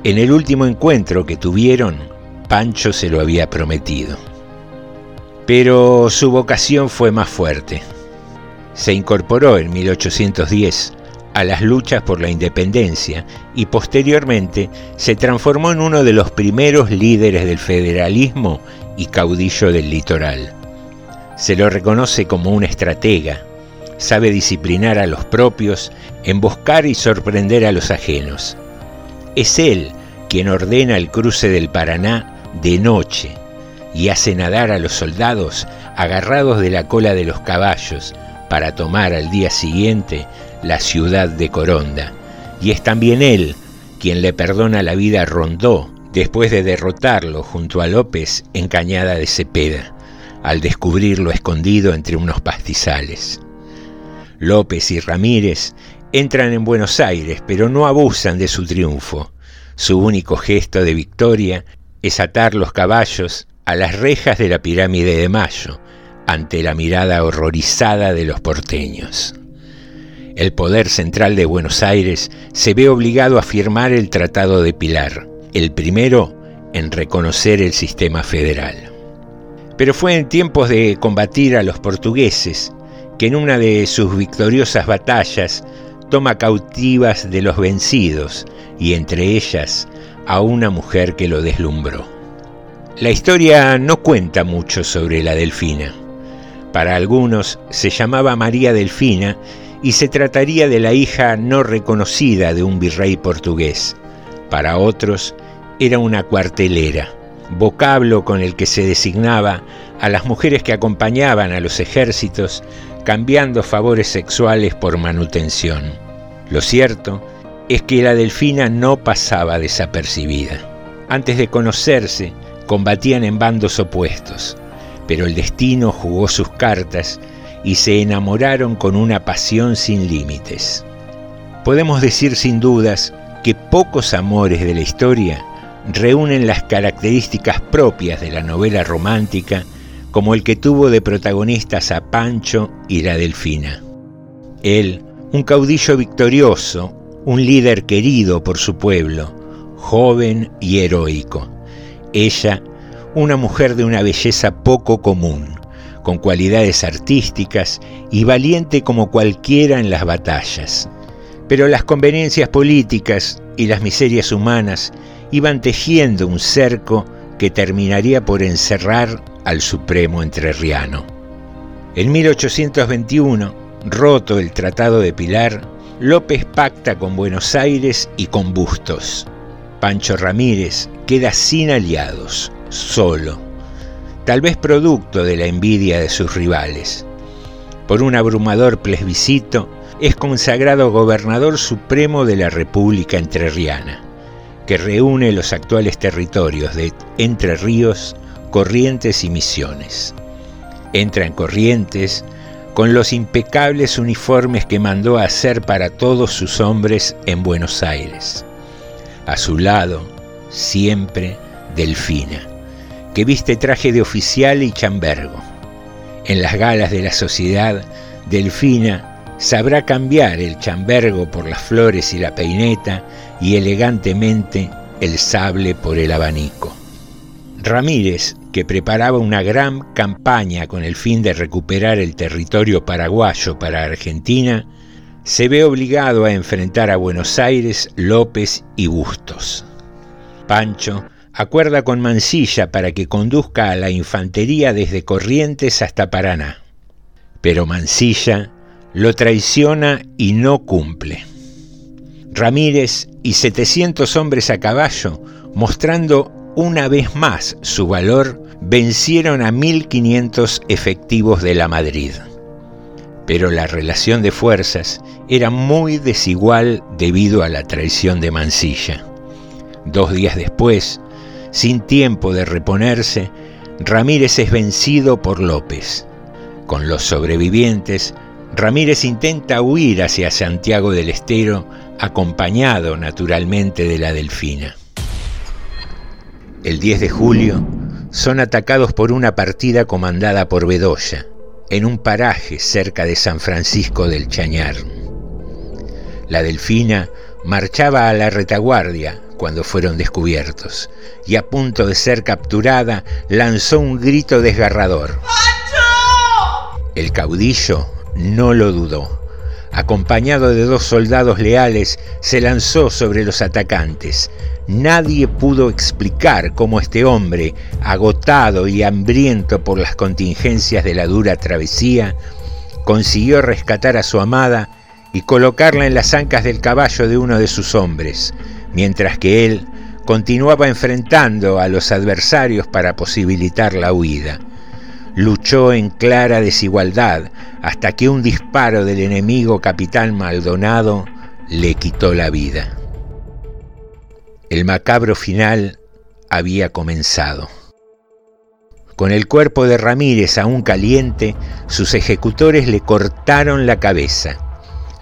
en el último encuentro que tuvieron, Pancho se lo había prometido. Pero su vocación fue más fuerte. Se incorporó en 1810 a las luchas por la independencia y posteriormente se transformó en uno de los primeros líderes del federalismo y caudillo del litoral. Se lo reconoce como un estratega, sabe disciplinar a los propios, emboscar y sorprender a los ajenos. Es él quien ordena el cruce del Paraná de noche y hace nadar a los soldados agarrados de la cola de los caballos para tomar al día siguiente la ciudad de Coronda. Y es también él quien le perdona la vida a Rondó después de derrotarlo junto a López en Cañada de Cepeda, al descubrirlo escondido entre unos pastizales. López y Ramírez entran en Buenos Aires, pero no abusan de su triunfo. Su único gesto de victoria es atar los caballos a las rejas de la pirámide de Mayo, ante la mirada horrorizada de los porteños. El poder central de Buenos Aires se ve obligado a firmar el Tratado de Pilar, el primero en reconocer el sistema federal. Pero fue en tiempos de combatir a los portugueses que en una de sus victoriosas batallas toma cautivas de los vencidos y entre ellas a una mujer que lo deslumbró. La historia no cuenta mucho sobre la delfina. Para algunos se llamaba María Delfina y se trataría de la hija no reconocida de un virrey portugués. Para otros era una cuartelera, vocablo con el que se designaba a las mujeres que acompañaban a los ejércitos cambiando favores sexuales por manutención. Lo cierto es que la delfina no pasaba desapercibida. Antes de conocerse, combatían en bandos opuestos, pero el destino jugó sus cartas y se enamoraron con una pasión sin límites. Podemos decir sin dudas que pocos amores de la historia reúnen las características propias de la novela romántica como el que tuvo de protagonistas a Pancho y la Delfina. Él, un caudillo victorioso, un líder querido por su pueblo, joven y heroico. Ella, una mujer de una belleza poco común, con cualidades artísticas y valiente como cualquiera en las batallas. Pero las conveniencias políticas y las miserias humanas iban tejiendo un cerco que terminaría por encerrar al supremo entrerriano. En 1821, roto el Tratado de Pilar, López pacta con Buenos Aires y con Bustos. Pancho Ramírez queda sin aliados, solo, tal vez producto de la envidia de sus rivales. Por un abrumador plebiscito, es consagrado gobernador supremo de la República Entrerriana, que reúne los actuales territorios de Entre Ríos, Corrientes y Misiones. Entra en Corrientes con los impecables uniformes que mandó hacer para todos sus hombres en Buenos Aires. A su lado, siempre, Delfina, que viste traje de oficial y chambergo. En las galas de la sociedad, Delfina sabrá cambiar el chambergo por las flores y la peineta y elegantemente el sable por el abanico. Ramírez, que preparaba una gran campaña con el fin de recuperar el territorio paraguayo para Argentina, se ve obligado a enfrentar a Buenos Aires, López y Bustos. Pancho acuerda con Mansilla para que conduzca a la infantería desde Corrientes hasta Paraná. Pero Mansilla lo traiciona y no cumple. Ramírez y 700 hombres a caballo, mostrando una vez más su valor, vencieron a 1.500 efectivos de la Madrid. Pero la relación de fuerzas era muy desigual debido a la traición de Mansilla. Dos días después, sin tiempo de reponerse, Ramírez es vencido por López. Con los sobrevivientes, Ramírez intenta huir hacia Santiago del Estero, acompañado naturalmente de la Delfina. El 10 de julio son atacados por una partida comandada por Bedoya, en un paraje cerca de San Francisco del Chañar. La Delfina marchaba a la retaguardia cuando fueron descubiertos y a punto de ser capturada lanzó un grito desgarrador. El caudillo no lo dudó. Acompañado de dos soldados leales, se lanzó sobre los atacantes. Nadie pudo explicar cómo este hombre, agotado y hambriento por las contingencias de la dura travesía, consiguió rescatar a su amada y colocarla en las ancas del caballo de uno de sus hombres, mientras que él continuaba enfrentando a los adversarios para posibilitar la huida luchó en clara desigualdad hasta que un disparo del enemigo capitán Maldonado le quitó la vida. El macabro final había comenzado. Con el cuerpo de Ramírez aún caliente, sus ejecutores le cortaron la cabeza,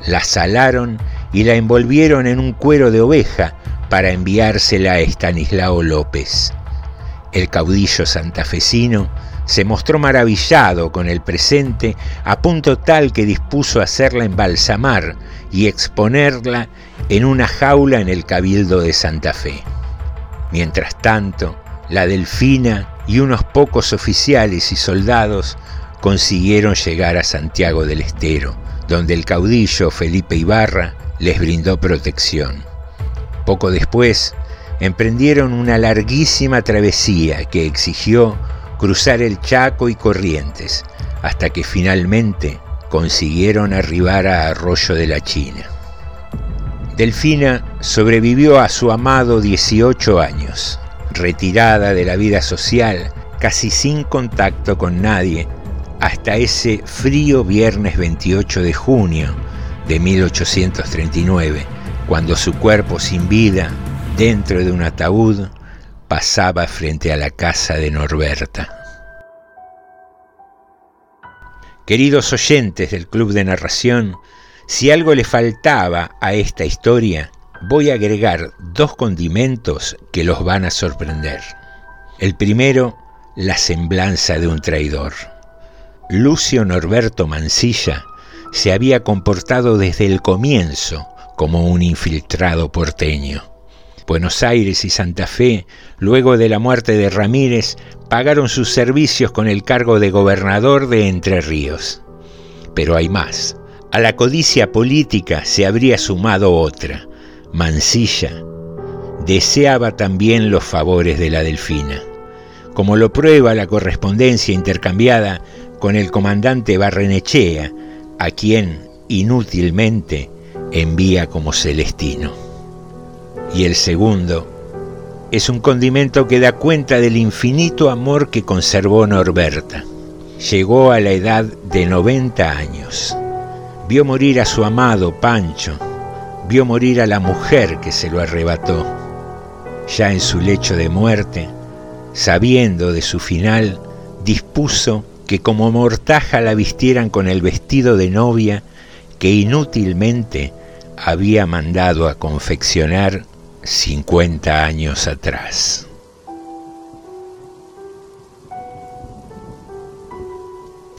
la salaron y la envolvieron en un cuero de oveja para enviársela a Estanislao López. El caudillo santafesino se mostró maravillado con el presente a punto tal que dispuso hacerla embalsamar y exponerla en una jaula en el Cabildo de Santa Fe. Mientras tanto, la Delfina y unos pocos oficiales y soldados consiguieron llegar a Santiago del Estero, donde el caudillo Felipe Ibarra les brindó protección. Poco después, emprendieron una larguísima travesía que exigió cruzar el Chaco y Corrientes, hasta que finalmente consiguieron arribar a Arroyo de la China. Delfina sobrevivió a su amado 18 años, retirada de la vida social, casi sin contacto con nadie, hasta ese frío viernes 28 de junio de 1839, cuando su cuerpo sin vida, dentro de un ataúd, pasaba frente a la casa de Norberta. Queridos oyentes del Club de Narración, si algo le faltaba a esta historia, voy a agregar dos condimentos que los van a sorprender. El primero, la semblanza de un traidor. Lucio Norberto Mansilla se había comportado desde el comienzo como un infiltrado porteño. Buenos Aires y Santa Fe, luego de la muerte de Ramírez, pagaron sus servicios con el cargo de gobernador de Entre Ríos. Pero hay más. A la codicia política se habría sumado otra. Mansilla deseaba también los favores de la Delfina, como lo prueba la correspondencia intercambiada con el comandante Barrenechea, a quien inútilmente envía como Celestino. Y el segundo es un condimento que da cuenta del infinito amor que conservó Norberta. Llegó a la edad de 90 años. Vio morir a su amado Pancho, vio morir a la mujer que se lo arrebató. Ya en su lecho de muerte, sabiendo de su final, dispuso que como mortaja la vistieran con el vestido de novia que inútilmente había mandado a confeccionar 50 años atrás.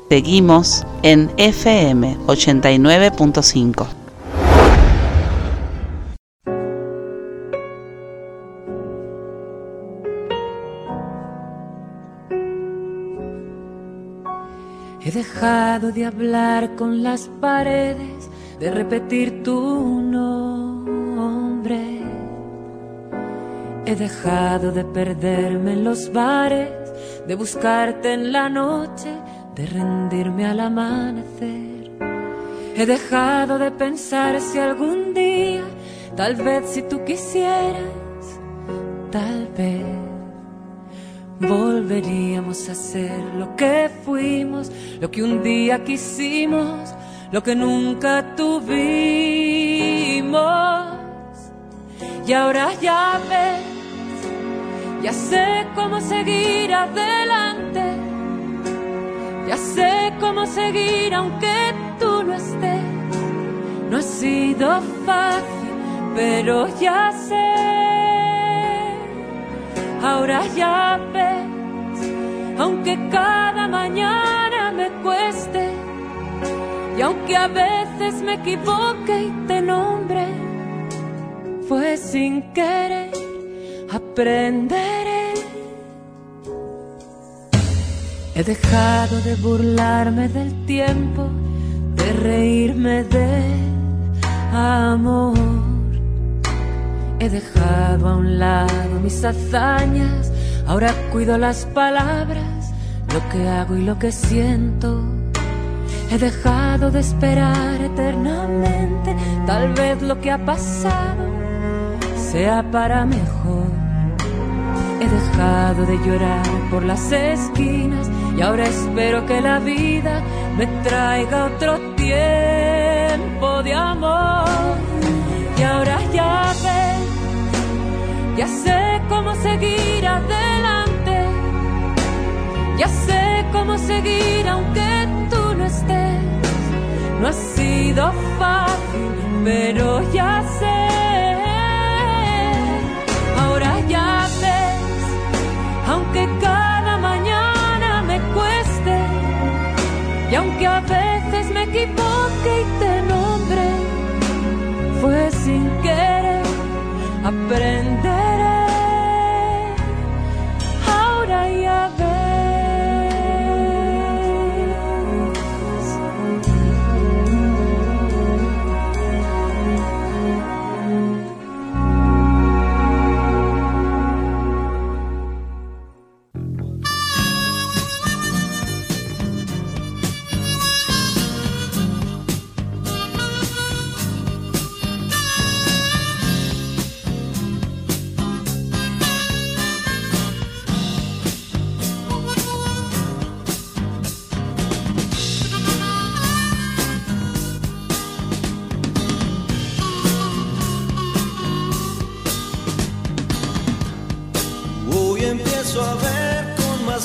Seguimos en FM 89.5. He dejado de hablar con las paredes, de repetir tu nombre. He dejado de perderme en los bares, de buscarte en la noche, de rendirme al amanecer. He dejado de pensar si algún día, tal vez si tú quisieras, tal vez volveríamos a ser lo que fuimos, lo que un día quisimos, lo que nunca tuvimos. Y ahora ya ves, ya sé cómo seguir adelante, ya sé cómo seguir aunque tú no estés. No ha sido fácil, pero ya sé ahora ya ves, aunque cada mañana me cueste, y aunque a veces me equivoque y te nombre, fue sin querer, aprenderé. He dejado de burlarme del tiempo, de reírme del amor. He dejado a un lado mis hazañas, ahora cuido las palabras, lo que hago y lo que siento. He dejado de esperar eternamente, tal vez lo que ha pasado sea para mejor. He dejado de llorar por las esquinas y ahora espero que la vida me traiga otro tiempo de amor. Y ahora ya ves ya sé cómo seguir adelante. Ya sé cómo seguir aunque tú no estés. No ha sido fácil, pero ya sé. Ahora ya ves, aunque cada equivoque y te nombre, fue sin querer aprenderé.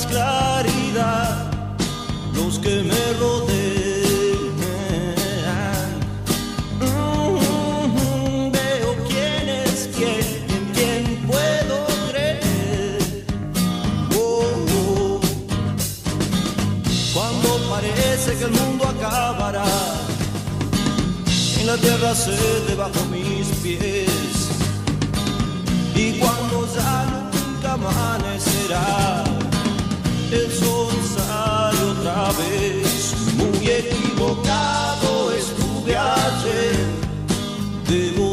Claridad los que me rodean. Mm, Veo quién es quién, en quién puedo creer. Oh, oh. Cuando parece que el mundo acabará, tierra se debajo mis pies. Y cuando ya nunca amanecerá, el sol sale otra vez. Muy equivocado estuve ayer. Debo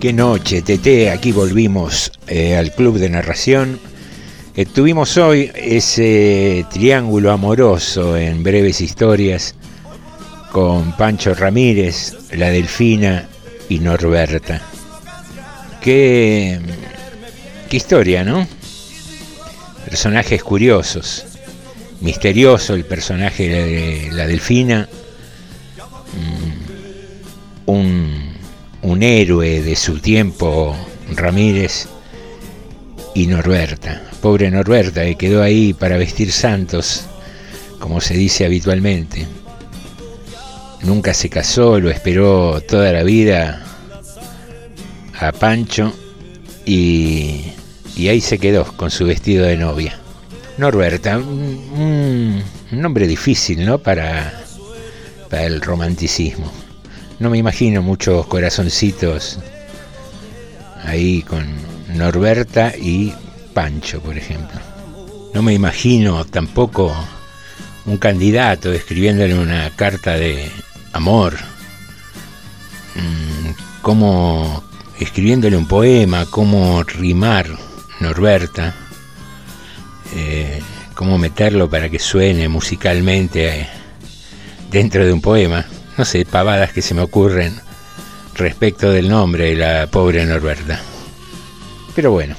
Qué noche, Tete, aquí volvimos eh, al club de narración. Eh, tuvimos hoy ese triángulo amoroso en breves historias con Pancho Ramírez, la Delfina y Norberta. Qué, qué historia, ¿no? Personajes curiosos. Misterioso el personaje de la Delfina. Mm, un, un héroe de su tiempo, Ramírez, y Norberta. Pobre Norberta, que quedó ahí para vestir santos, como se dice habitualmente. Nunca se casó, lo esperó toda la vida a Pancho y, y ahí se quedó con su vestido de novia. Norberta, un, un nombre difícil, ¿no? Para, para el romanticismo. No me imagino muchos corazoncitos ahí con Norberta y Pancho, por ejemplo. No me imagino tampoco un candidato escribiéndole una carta de amor, mm, como escribiéndole un poema, cómo rimar Norberta, eh, cómo meterlo para que suene musicalmente dentro de un poema. No sé, pavadas que se me ocurren respecto del nombre de la pobre Norberta. Pero bueno,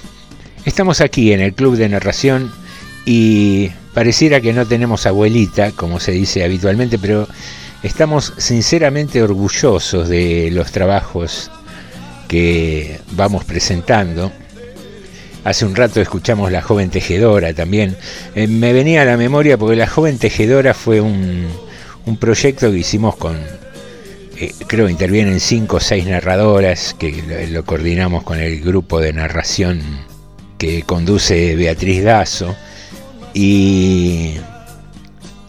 estamos aquí en el club de narración y pareciera que no tenemos abuelita, como se dice habitualmente, pero estamos sinceramente orgullosos de los trabajos que vamos presentando. Hace un rato escuchamos La joven tejedora también. Eh, me venía a la memoria porque La joven tejedora fue un, un proyecto que hicimos con, eh, creo intervienen cinco o seis narradoras, que lo, lo coordinamos con el grupo de narración que conduce Beatriz Dazo. Y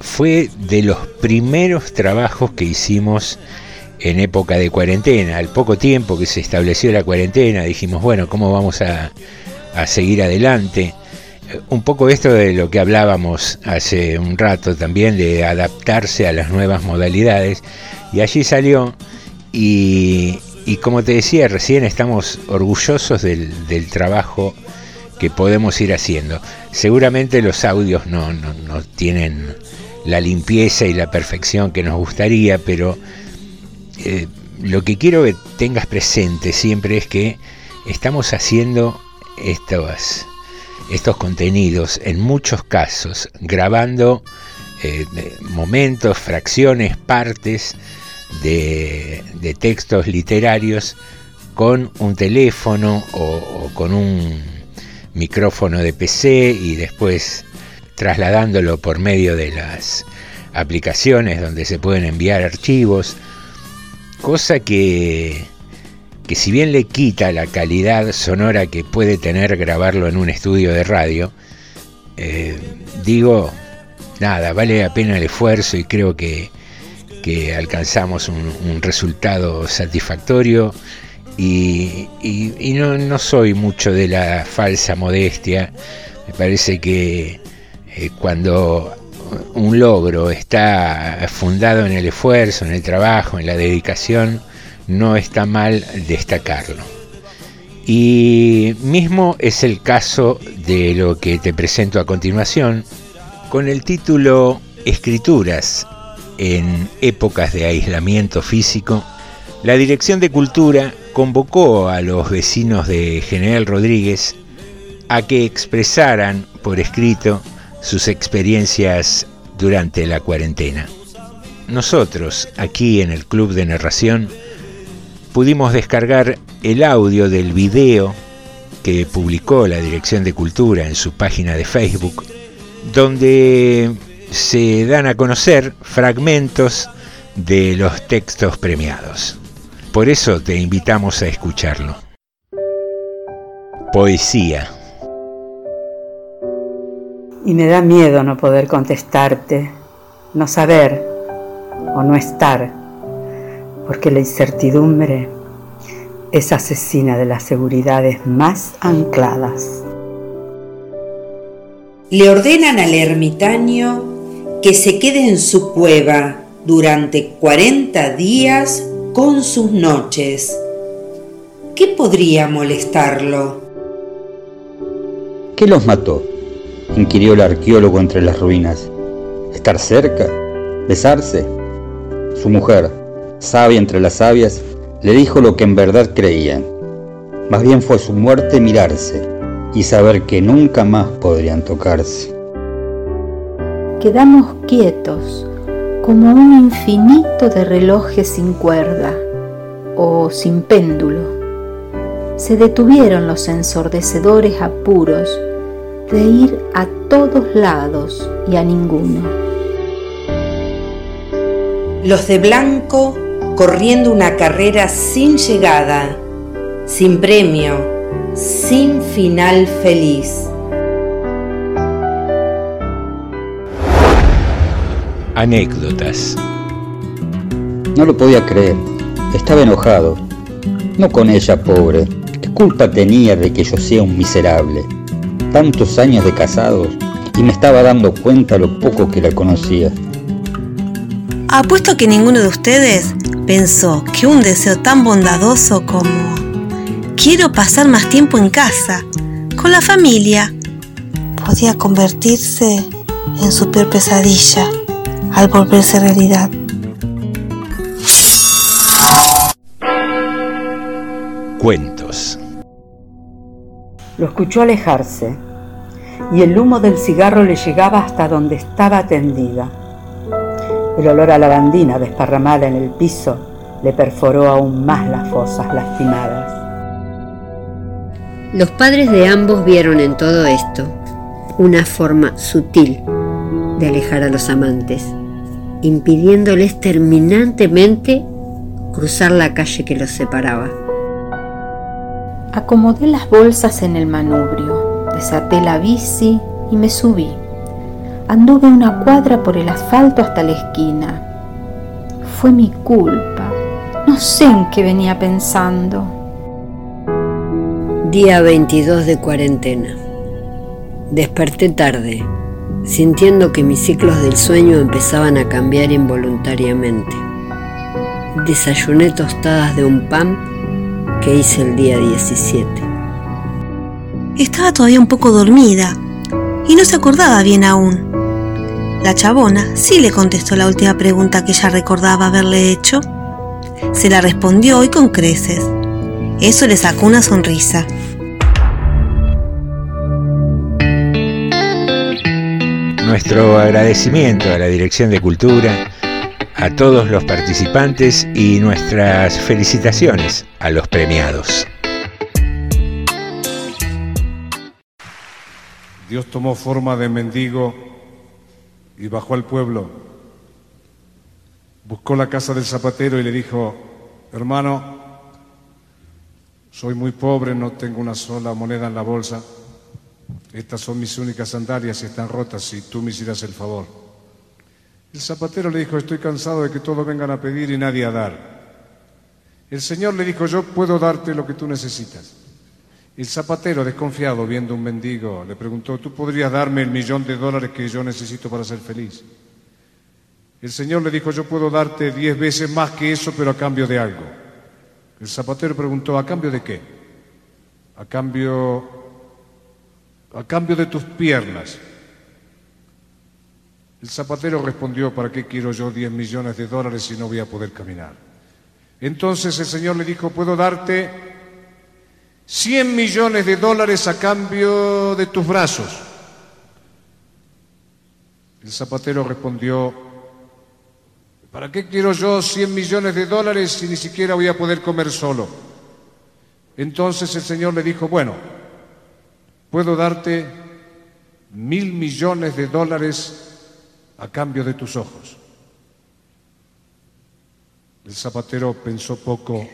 fue de los primeros trabajos que hicimos en época de cuarentena. Al poco tiempo que se estableció la cuarentena, dijimos, bueno, ¿cómo vamos a, a seguir adelante? Un poco esto de lo que hablábamos hace un rato también, de adaptarse a las nuevas modalidades. Y allí salió, y, como te decía recién, estamos orgullosos del, trabajo que podemos ir haciendo. Seguramente los audios no, no, tienen la limpieza y la perfección que nos gustaría, pero eh, lo que quiero que tengas presente siempre es que estamos haciendo estos, estos contenidos, en muchos casos, grabando eh, momentos, fracciones, partes de, de, textos literarios con un teléfono o, o con un micrófono de PC y después trasladándolo por medio de las aplicaciones donde se pueden enviar archivos, cosa que, que si bien le quita la calidad sonora que puede tener grabarlo en un estudio de radio, eh, digo, nada, vale la pena el esfuerzo y creo que, que alcanzamos un, resultado satisfactorio y, y, y no, no, soy mucho de la falsa modestia. Me parece que eh, cuando un logro está fundado en el esfuerzo, en el trabajo, en la dedicación, no está mal destacarlo. Y mismo es el caso de lo que te presento a continuación, con el título Escrituras en épocas de aislamiento físico, la Dirección de Cultura convocó a los vecinos de General Rodríguez a que expresaran por escrito sus experiencias durante la cuarentena. Nosotros, aquí en el Club de Narración, pudimos descargar el audio del video que publicó la Dirección de Cultura en su página de Facebook donde se dan a conocer fragmentos de los textos premiados. Por eso te invitamos a escucharlo. Poesía. Y me da miedo no poder contestarte, no saber o no estar, porque la incertidumbre es asesina de las seguridades más ancladas. Le ordenan al ermitaño que se quede en su cueva durante 40 días con sus noches. ¿Qué podría molestarlo? ¿Qué los mató? inquirió el arqueólogo entre las ruinas. ¿Estar cerca? ¿Besarse? Su mujer, sabia entre las sabias, le dijo lo que en verdad creían. Más bien fue su muerte mirarse y saber que nunca más podrían tocarse. Quedamos quietos, como un infinito de relojes sin cuerda o sin péndulo. Se detuvieron los ensordecedores apuros de ir a todos lados y a ninguno. Los de blanco corriendo una carrera sin llegada, sin premio, sin final feliz. Anécdotas. No lo podía creer. Estaba enojado. No con ella, pobre. ¿Qué culpa tenía de que yo sea un miserable? Tantos años de casados y me estaba dando cuenta lo poco que la conocía. Apuesto que ninguno de ustedes pensó que un deseo tan bondadoso como quiero pasar más tiempo en casa, con la familia, podía convertirse en su peor pesadilla al volverse realidad. Cuentos. Lo escuchó alejarse y el humo del cigarro le llegaba hasta donde estaba tendida. El olor a lavandina desparramada en el piso le perforó aún más las fosas lastimadas. Los padres de ambos vieron en todo esto una forma sutil de alejar a los amantes, impidiéndoles terminantemente cruzar la calle que los separaba. Acomodé las bolsas en el manubrio, desaté la bici y me subí. Anduve una cuadra por el asfalto hasta la esquina. Fue mi culpa. No sé en qué venía pensando. Día 22 de cuarentena. Desperté tarde, sintiendo que mis ciclos del sueño empezaban a cambiar involuntariamente. Desayuné tostadas de un pan que hice el día 17. Estaba todavía un poco dormida y no se acordaba bien aún. La chabona sí le contestó la última pregunta que ella recordaba haberle hecho. Se la respondió y con creces. Eso le sacó una sonrisa. Nuestro agradecimiento a la Dirección de Cultura, a todos los participantes y nuestras felicitaciones a los premiados. Dios tomó forma de mendigo y bajó al pueblo. Buscó la casa del zapatero y le dijo, hermano, soy muy pobre, no tengo una sola moneda en la bolsa. Estas son mis únicas sandalias y están rotas si tú me hicieras el favor. El zapatero le dijo, estoy cansado de que todos vengan a pedir y nadie a dar. El Señor le dijo, yo puedo darte lo que tú necesitas. El zapatero, desconfiado, viendo un mendigo, le preguntó, ¿tú podrías darme el millón de dólares que yo necesito para ser feliz? El Señor le dijo, yo puedo darte diez veces más que eso, pero a cambio de algo. El zapatero preguntó, ¿a cambio de qué? A cambio a cambio de tus piernas. El zapatero respondió, ¿para qué quiero yo 10 millones de dólares si no voy a poder caminar? Entonces el Señor le dijo, puedo darte 100 millones de dólares a cambio de tus brazos. El zapatero respondió, ¿para qué quiero yo 100 millones de dólares si ni siquiera voy a poder comer solo? Entonces el Señor le dijo, bueno, puedo darte mil millones de dólares a cambio de tus ojos. El zapatero pensó poco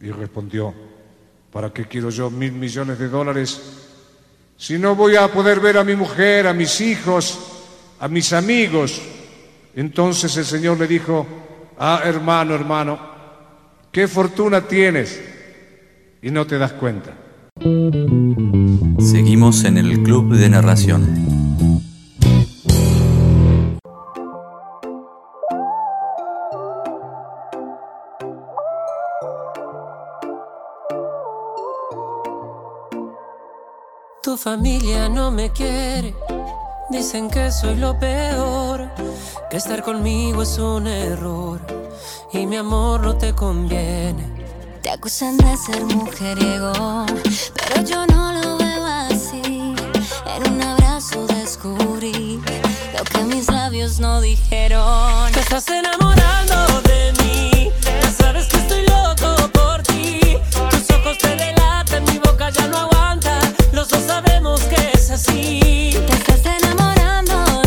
y respondió, ¿para qué quiero yo mil millones de dólares si no voy a poder ver a mi mujer, a mis hijos, a mis amigos? Entonces el Señor le dijo, ah, hermano, hermano, qué fortuna tienes y no te das cuenta. Seguimos en el Club de Narración. Tu familia no me quiere, dicen que soy lo peor, que estar conmigo es un error y mi amor no te conviene. Te acusan de ser mujeriego, pero yo no lo veo así. En un abrazo descubrí lo que mis labios no dijeron. Te estás enamorando de mí, ya sabes que estoy loco por ti. Tus ojos te delatan, mi boca ya no aguanta. Los dos sabemos que es así. Te estás enamorando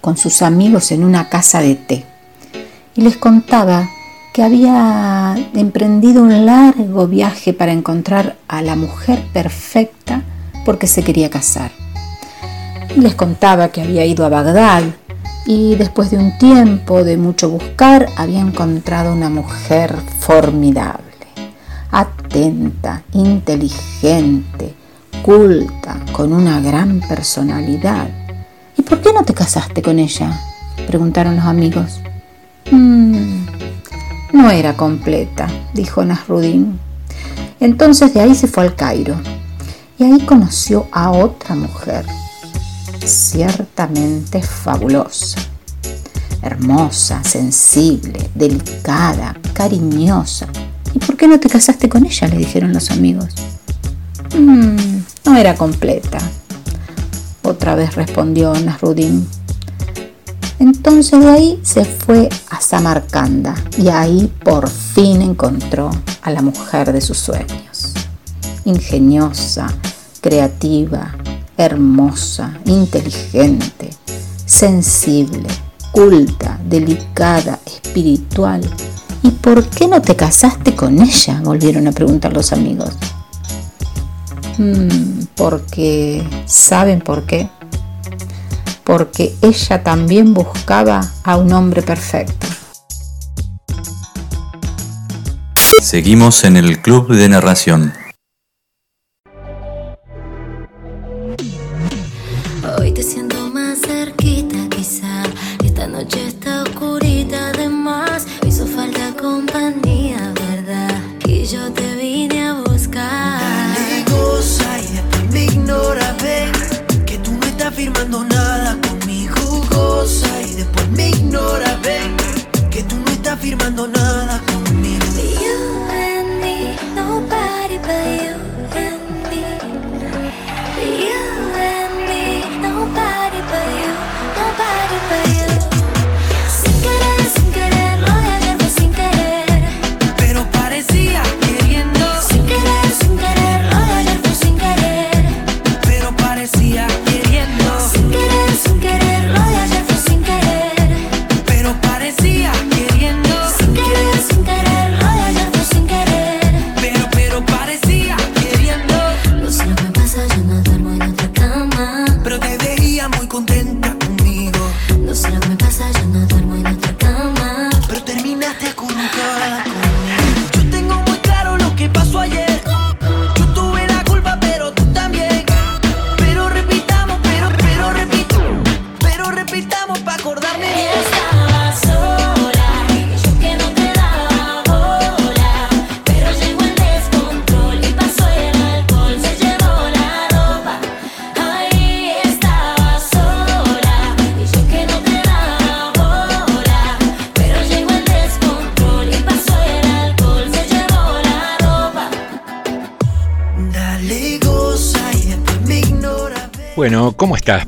con sus amigos en una casa de té y les contaba que había emprendido un largo viaje para encontrar a la mujer perfecta porque se quería casar. Les contaba que había ido a Bagdad y después de un tiempo de mucho buscar había encontrado una mujer formidable, atenta, inteligente, culta, con una gran personalidad. ¿Y por qué no te casaste con ella? preguntaron los amigos. "Mm, no era completa, dijo Nasrudin. Entonces de ahí se fue al Cairo y ahí conoció a otra mujer, ciertamente fabulosa, hermosa, sensible, delicada, cariñosa. ¿Y por qué no te casaste con ella? le dijeron los amigos. "Mm, no era completa, otra vez respondió Nasrudin. Entonces de ahí se fue a Samarcanda y ahí por fin encontró a la mujer de sus sueños. Ingeniosa, creativa, hermosa, inteligente, sensible, culta, delicada, espiritual. ¿Y por qué no te casaste con ella? volvieron a preguntar los amigos. "Mm, porque, ¿saben por qué? Porque ella también buscaba a un hombre perfecto. Seguimos en el Club de Narración.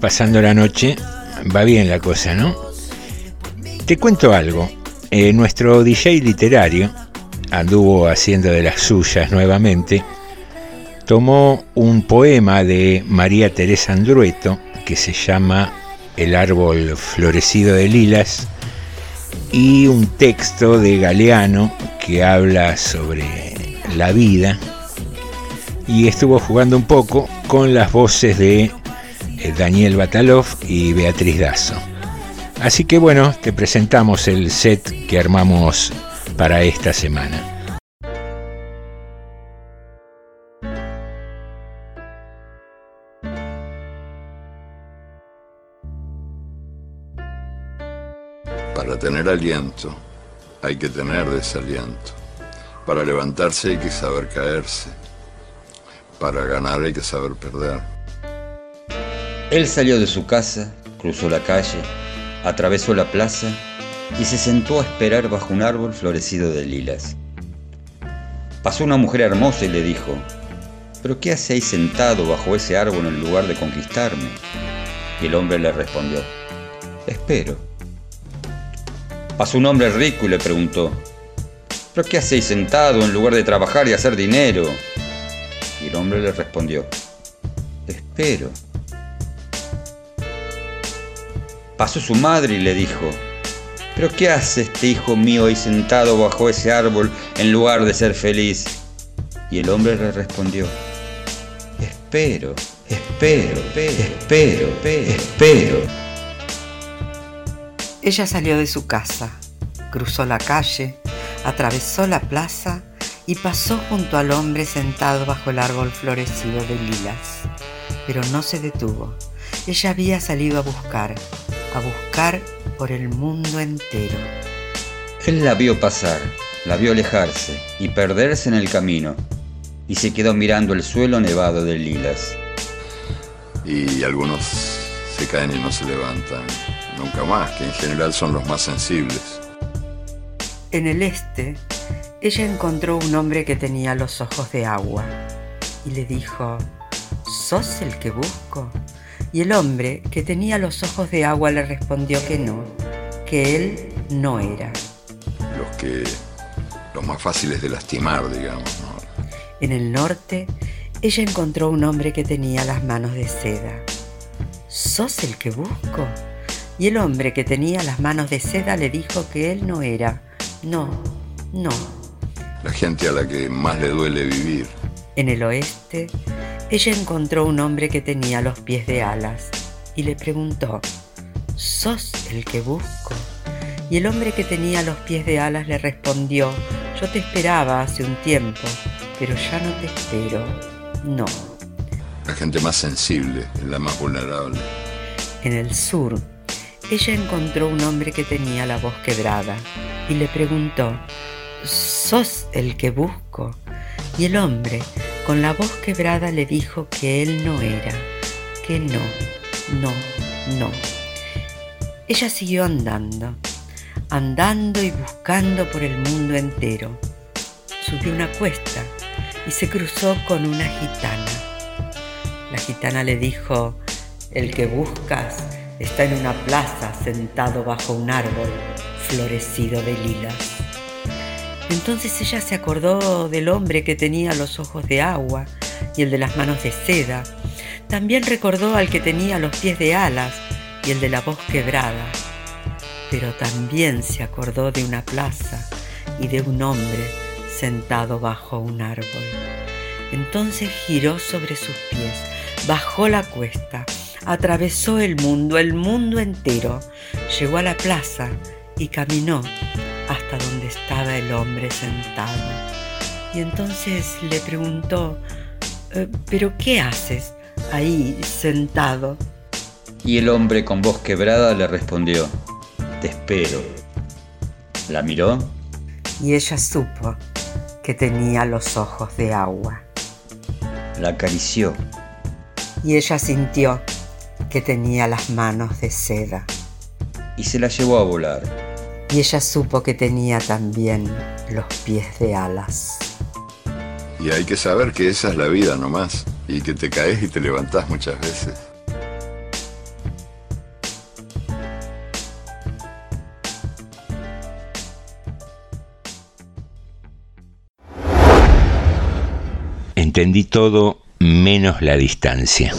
Pasando la noche? Va bien la cosa, ¿no? Te cuento algo. Eh, nuestro DJ literario anduvo haciendo de las suyas nuevamente. Tomó un poema de María Teresa Andrueto que se llama El árbol florecido de lilas y un texto de Galeano que habla sobre la vida y estuvo jugando un poco con las voces de Daniel Batalov y Beatriz Dazo. Así que bueno, te presentamos el set que armamos para esta semana. Para tener aliento hay que tener desaliento. Para levantarse hay que saber caerse. Para ganar hay que saber perder. Él salió de su casa, cruzó la calle, atravesó la plaza y se sentó a esperar bajo un árbol florecido de lilas. Pasó una mujer hermosa y le dijo, ¿pero qué hace ahí sentado bajo ese árbol en lugar de conquistarme? Y el hombre le respondió, espero. Pasó un hombre rico y le preguntó, ¿pero qué hacéis sentado en lugar de trabajar y hacer dinero? Y el hombre le respondió, espero. Pasó su madre y le dijo, ¿pero qué hace este hijo mío ahí sentado bajo ese árbol en lugar de ser feliz? Y el hombre le respondió, espero, espero, espero, espero. Ella salió de su casa, cruzó la calle, atravesó la plaza y pasó junto al hombre sentado bajo el árbol florecido de lilas. Pero no se detuvo. Ella había salido a buscar, a buscar por el mundo entero. Él la vio pasar, la vio alejarse y perderse en el camino, y se quedó mirando el suelo nevado de lilas. Y algunos se caen y no se levantan nunca más, que en general son los más sensibles. En el este, ella encontró un hombre que tenía los ojos de agua y le dijo, ¿sos el que busco? Y el hombre que tenía los ojos de agua le respondió que no, que él no era. Los que. los más fáciles de lastimar, digamos, ¿no? En el norte, ella encontró un hombre que tenía las manos de seda. ¿Sos el que busco? Y el hombre que tenía las manos de seda le dijo que él no era. No, no. La gente a la que más le duele vivir. En el oeste, ella encontró un hombre que tenía los pies de alas y le preguntó, ¿sos el que busco? Y el hombre que tenía los pies de alas le respondió, yo te esperaba hace un tiempo, pero ya no te espero. No. La gente más sensible es la más vulnerable. En el sur, ella encontró un hombre que tenía la voz quebrada y le preguntó, ¿sos el que busco? Y el hombre, con la voz quebrada, le dijo que él no era, que no, no, no. Ella siguió andando, andando y buscando por el mundo entero. Subió una cuesta y se cruzó con una gitana. La gitana le dijo, el que buscas está en una plaza sentado bajo un árbol florecido de lilas. Entonces ella se acordó del hombre que tenía los ojos de agua y el de las manos de seda. También recordó al que tenía los pies de alas y el de la voz quebrada. Pero también se acordó de una plaza y de un hombre sentado bajo un árbol. Entonces giró sobre sus pies, bajó la cuesta, atravesó el mundo, el mundo entero, llegó a la plaza y caminó hasta donde estaba el hombre sentado. Y entonces le preguntó, "Eh, ¿pero qué haces ahí sentado? Y el hombre con voz quebrada le respondió, te espero. La miró Y ella supo que tenía los ojos de agua. la acarició Y ella sintió que tenía las manos de seda. y se la llevó a volar. Y ella supo que tenía también los pies de alas. Y hay que saber que esa es la vida nomás. Y que te caes y te levantás muchas veces. Entendí todo menos la distancia.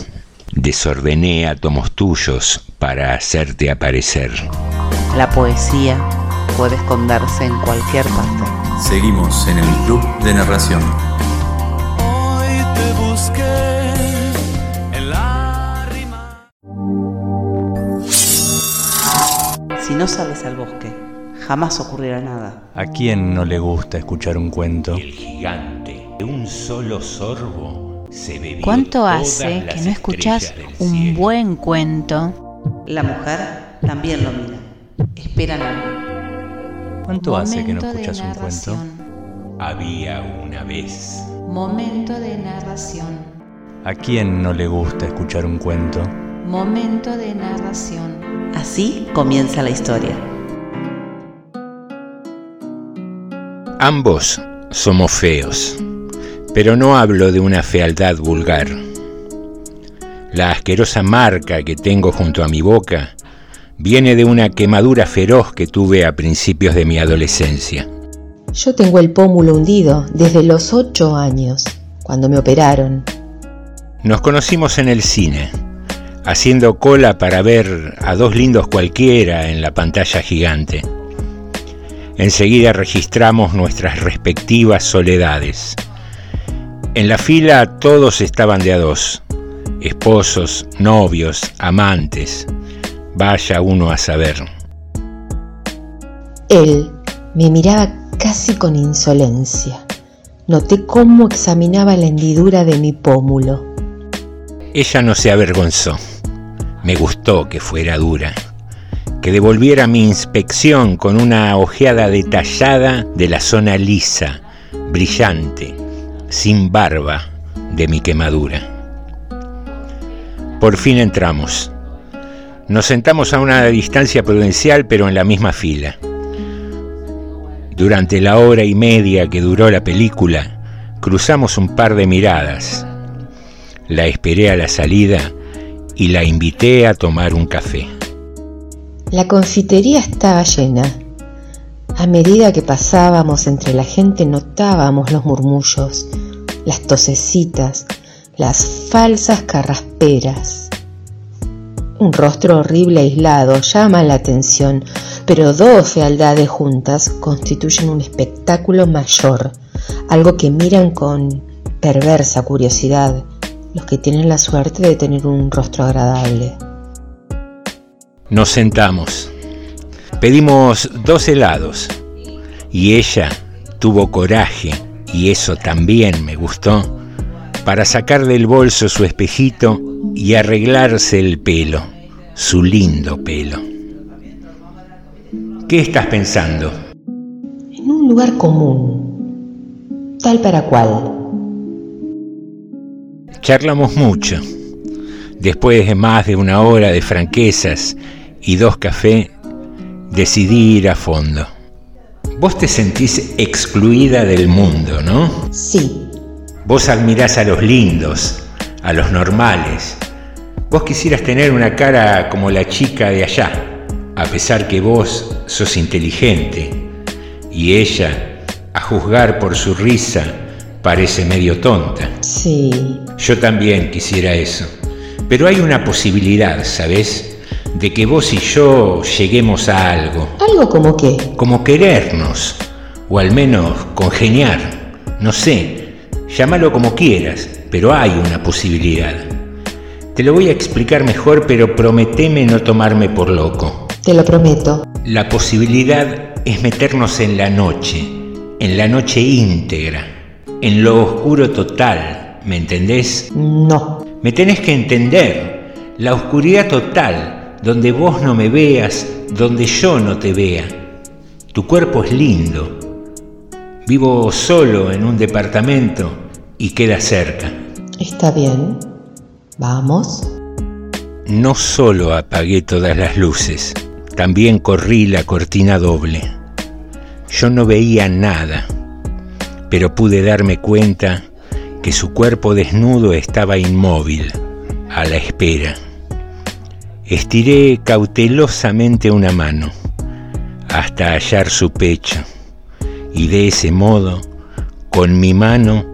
Desordené átomos tuyos para hacerte aparecer. La poesía puede esconderse en cualquier parte. Seguimos en el Club de Narración. Hoy te busqué en la rima. Si no sales al bosque, jamás ocurrirá nada. ¿A quién no le gusta escuchar un cuento? El gigante, de un solo sorbo, se bebió ¿Cuánto hace que no del un cielo. buen cuento? La mujer también lo mira. Esperan algo. ¿Cuánto hace que no escuchas un cuento? Había una vez. Momento de narración. ¿A quién no le gusta escuchar un cuento? Momento de narración. Así comienza la historia. Ambos somos feos, pero no hablo de una fealdad vulgar. La asquerosa marca que tengo junto a mi boca viene de una quemadura feroz que tuve a principios de mi adolescencia. Yo tengo el pómulo hundido desde los ocho años, cuando me operaron. Nos conocimos en el cine, haciendo cola para ver a dos lindos cualquiera en la pantalla gigante. Enseguida registramos nuestras respectivas soledades. En la fila todos estaban de a dos, esposos, novios, amantes. Vaya uno a saber. Él me miraba casi con insolencia. Noté cómo examinaba la hendidura de mi pómulo. Ella no se avergonzó. Me gustó que fuera dura, que devolviera mi inspección con una ojeada detallada de la zona lisa, brillante, sin barba de mi quemadura. Por fin entramos. Nos sentamos a una distancia prudencial pero en la misma fila. Durante la hora y media que duró la película, cruzamos un par de miradas. La esperé a la salida y la invité a tomar un café. La confitería estaba llena. A medida que pasábamos entre la gente notábamos los murmullos, las tosecitas, las falsas carrasperas. Un rostro horrible aislado llama la atención, pero dos fealdades juntas constituyen un espectáculo mayor, algo que miran con perversa curiosidad los que tienen la suerte de tener un rostro agradable. Nos sentamos. Pedimos dos helados y ella tuvo coraje, y eso también me gustó, para sacar del bolso su espejito y arreglarse el pelo, su lindo pelo. ¿Qué estás pensando? En un lugar común, tal para cual. Charlamos mucho. Después de más de una hora de franquezas y dos cafés, decidí ir a fondo. Vos te sentís excluida del mundo, ¿no? Sí. Vos admirás a los lindos, a los normales. Vos quisieras tener una cara como la chica de allá, a pesar que vos sos inteligente y ella, a juzgar por su risa, parece medio tonta. Sí. Yo también quisiera eso. Pero hay una posibilidad, ¿sabes? De que vos y yo lleguemos a algo. ¿Algo como qué? Como querernos. O al menos congeniar. No sé. Llámalo como quieras. Pero hay una posibilidad. Te lo voy a explicar mejor, pero prometeme no tomarme por loco. Te lo prometo. La posibilidad es meternos en la noche. En la noche íntegra. En lo oscuro total. ¿Me entendés? No. Me tenés que entender. La oscuridad total, donde vos no me veas, donde yo no te vea. Tu cuerpo es lindo. Vivo solo en un departamento y queda cerca. Está bien. Vamos. No solo apagué todas las luces, también corrí la cortina doble. Yo no veía nada, pero pude darme cuenta que su cuerpo desnudo estaba inmóvil, a la espera. Estiré cautelosamente una mano hasta hallar su pecho y de ese modo, con mi mano,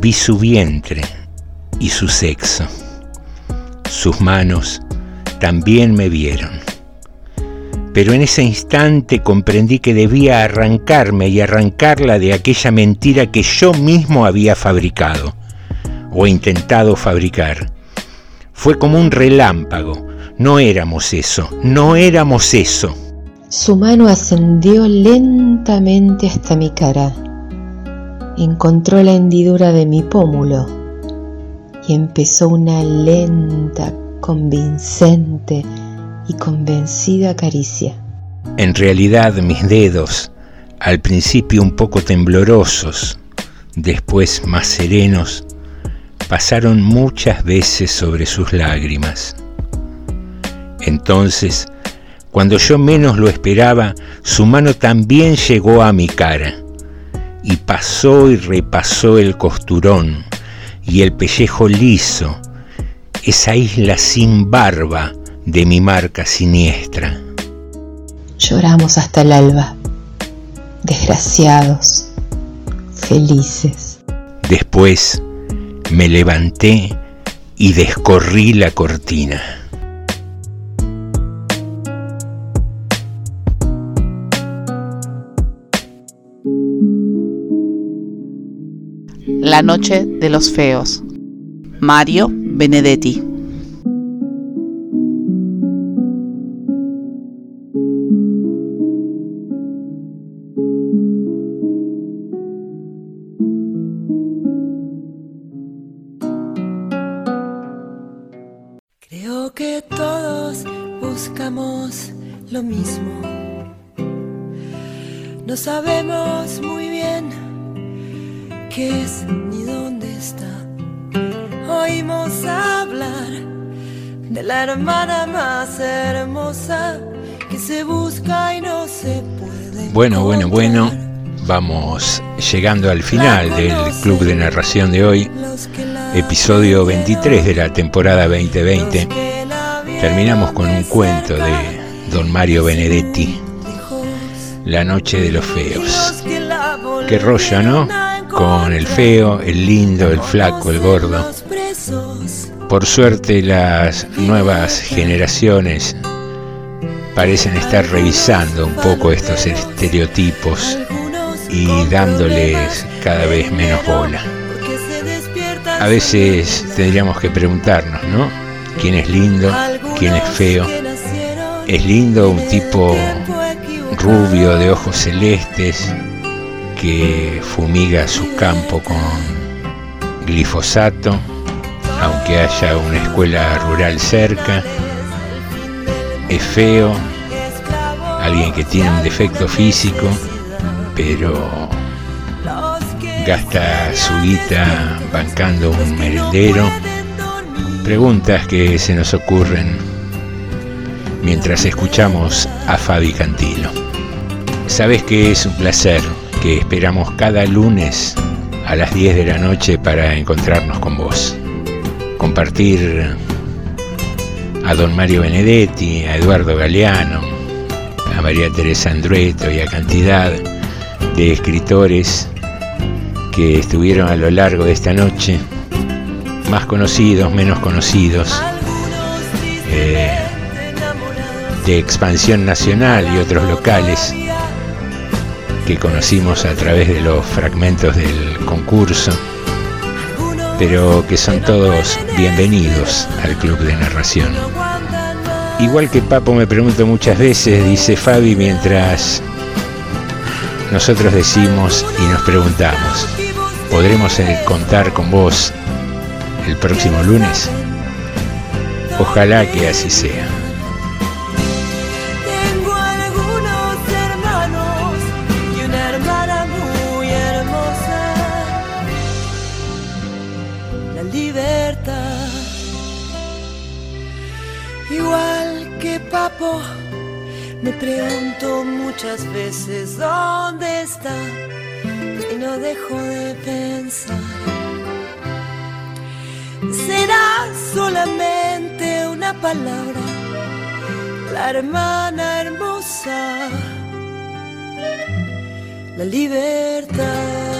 vi su vientre y su sexo. Sus manos también me vieron. Pero en ese instante comprendí que debía arrancarme y arrancarla de aquella mentira que yo mismo había fabricado o intentado fabricar. Fue como un relámpago. No éramos eso, no éramos eso. Su mano ascendió lentamente hasta mi cara. Encontró la hendidura de mi pómulo y empezó una lenta, convincente y convencida caricia. En realidad mis dedos, al principio un poco temblorosos, después más serenos, pasaron muchas veces sobre sus lágrimas. Entonces, cuando yo menos lo esperaba, su mano también llegó a mi cara y pasó y repasó el costurón y el pellejo liso, esa isla sin barba de mi marca siniestra. Lloramos hasta el alba, desgraciados, felices. Después me levanté y descorrí la cortina. La noche de los feos. Mario Benedetti. Hermana más hermosa que se busca y no se puede. Bueno, bueno, bueno, vamos llegando al final del club de narración de hoy, episodio 23 de la temporada 2020. Terminamos con un cuento de don Mario Benedetti, La noche de los feos. Qué rollo, ¿no? Con el feo, el lindo, el flaco, el gordo. Por suerte las nuevas generaciones parecen estar revisando un poco estos estereotipos y dándoles cada vez menos bola. A veces tendríamos que preguntarnos, ¿no? ¿Quién es lindo? ¿Quién es feo? ¿Es lindo un tipo rubio de ojos celestes que fumiga su campo con glifosato, aunque haya una escuela rural cerca? ¿Es feo alguien que tiene un defecto físico, pero gasta su guita bancando un merendero. Preguntas que se nos ocurren mientras escuchamos a Fabi Cantilo. Sabes que es un placer que esperamos cada lunes a las 10 de la noche para encontrarnos con vos. Compartir a don Mario Benedetti, a Eduardo Galeano, a María Teresa Andrueto y a cantidad de escritores que estuvieron a lo largo de esta noche, más conocidos, menos conocidos, eh, de expansión nacional y otros locales que conocimos a través de los fragmentos del concurso, pero que son todos bienvenidos al Club de Narración. Igual que Papo me pregunto muchas veces, dice Fabi, mientras nosotros decimos y nos preguntamos, ¿podremos eh, contar con vos el próximo lunes? Ojalá que así sea. Me pregunto muchas veces dónde está y no dejo de pensar. Será solamente una palabra la hermana hermosa, la libertad.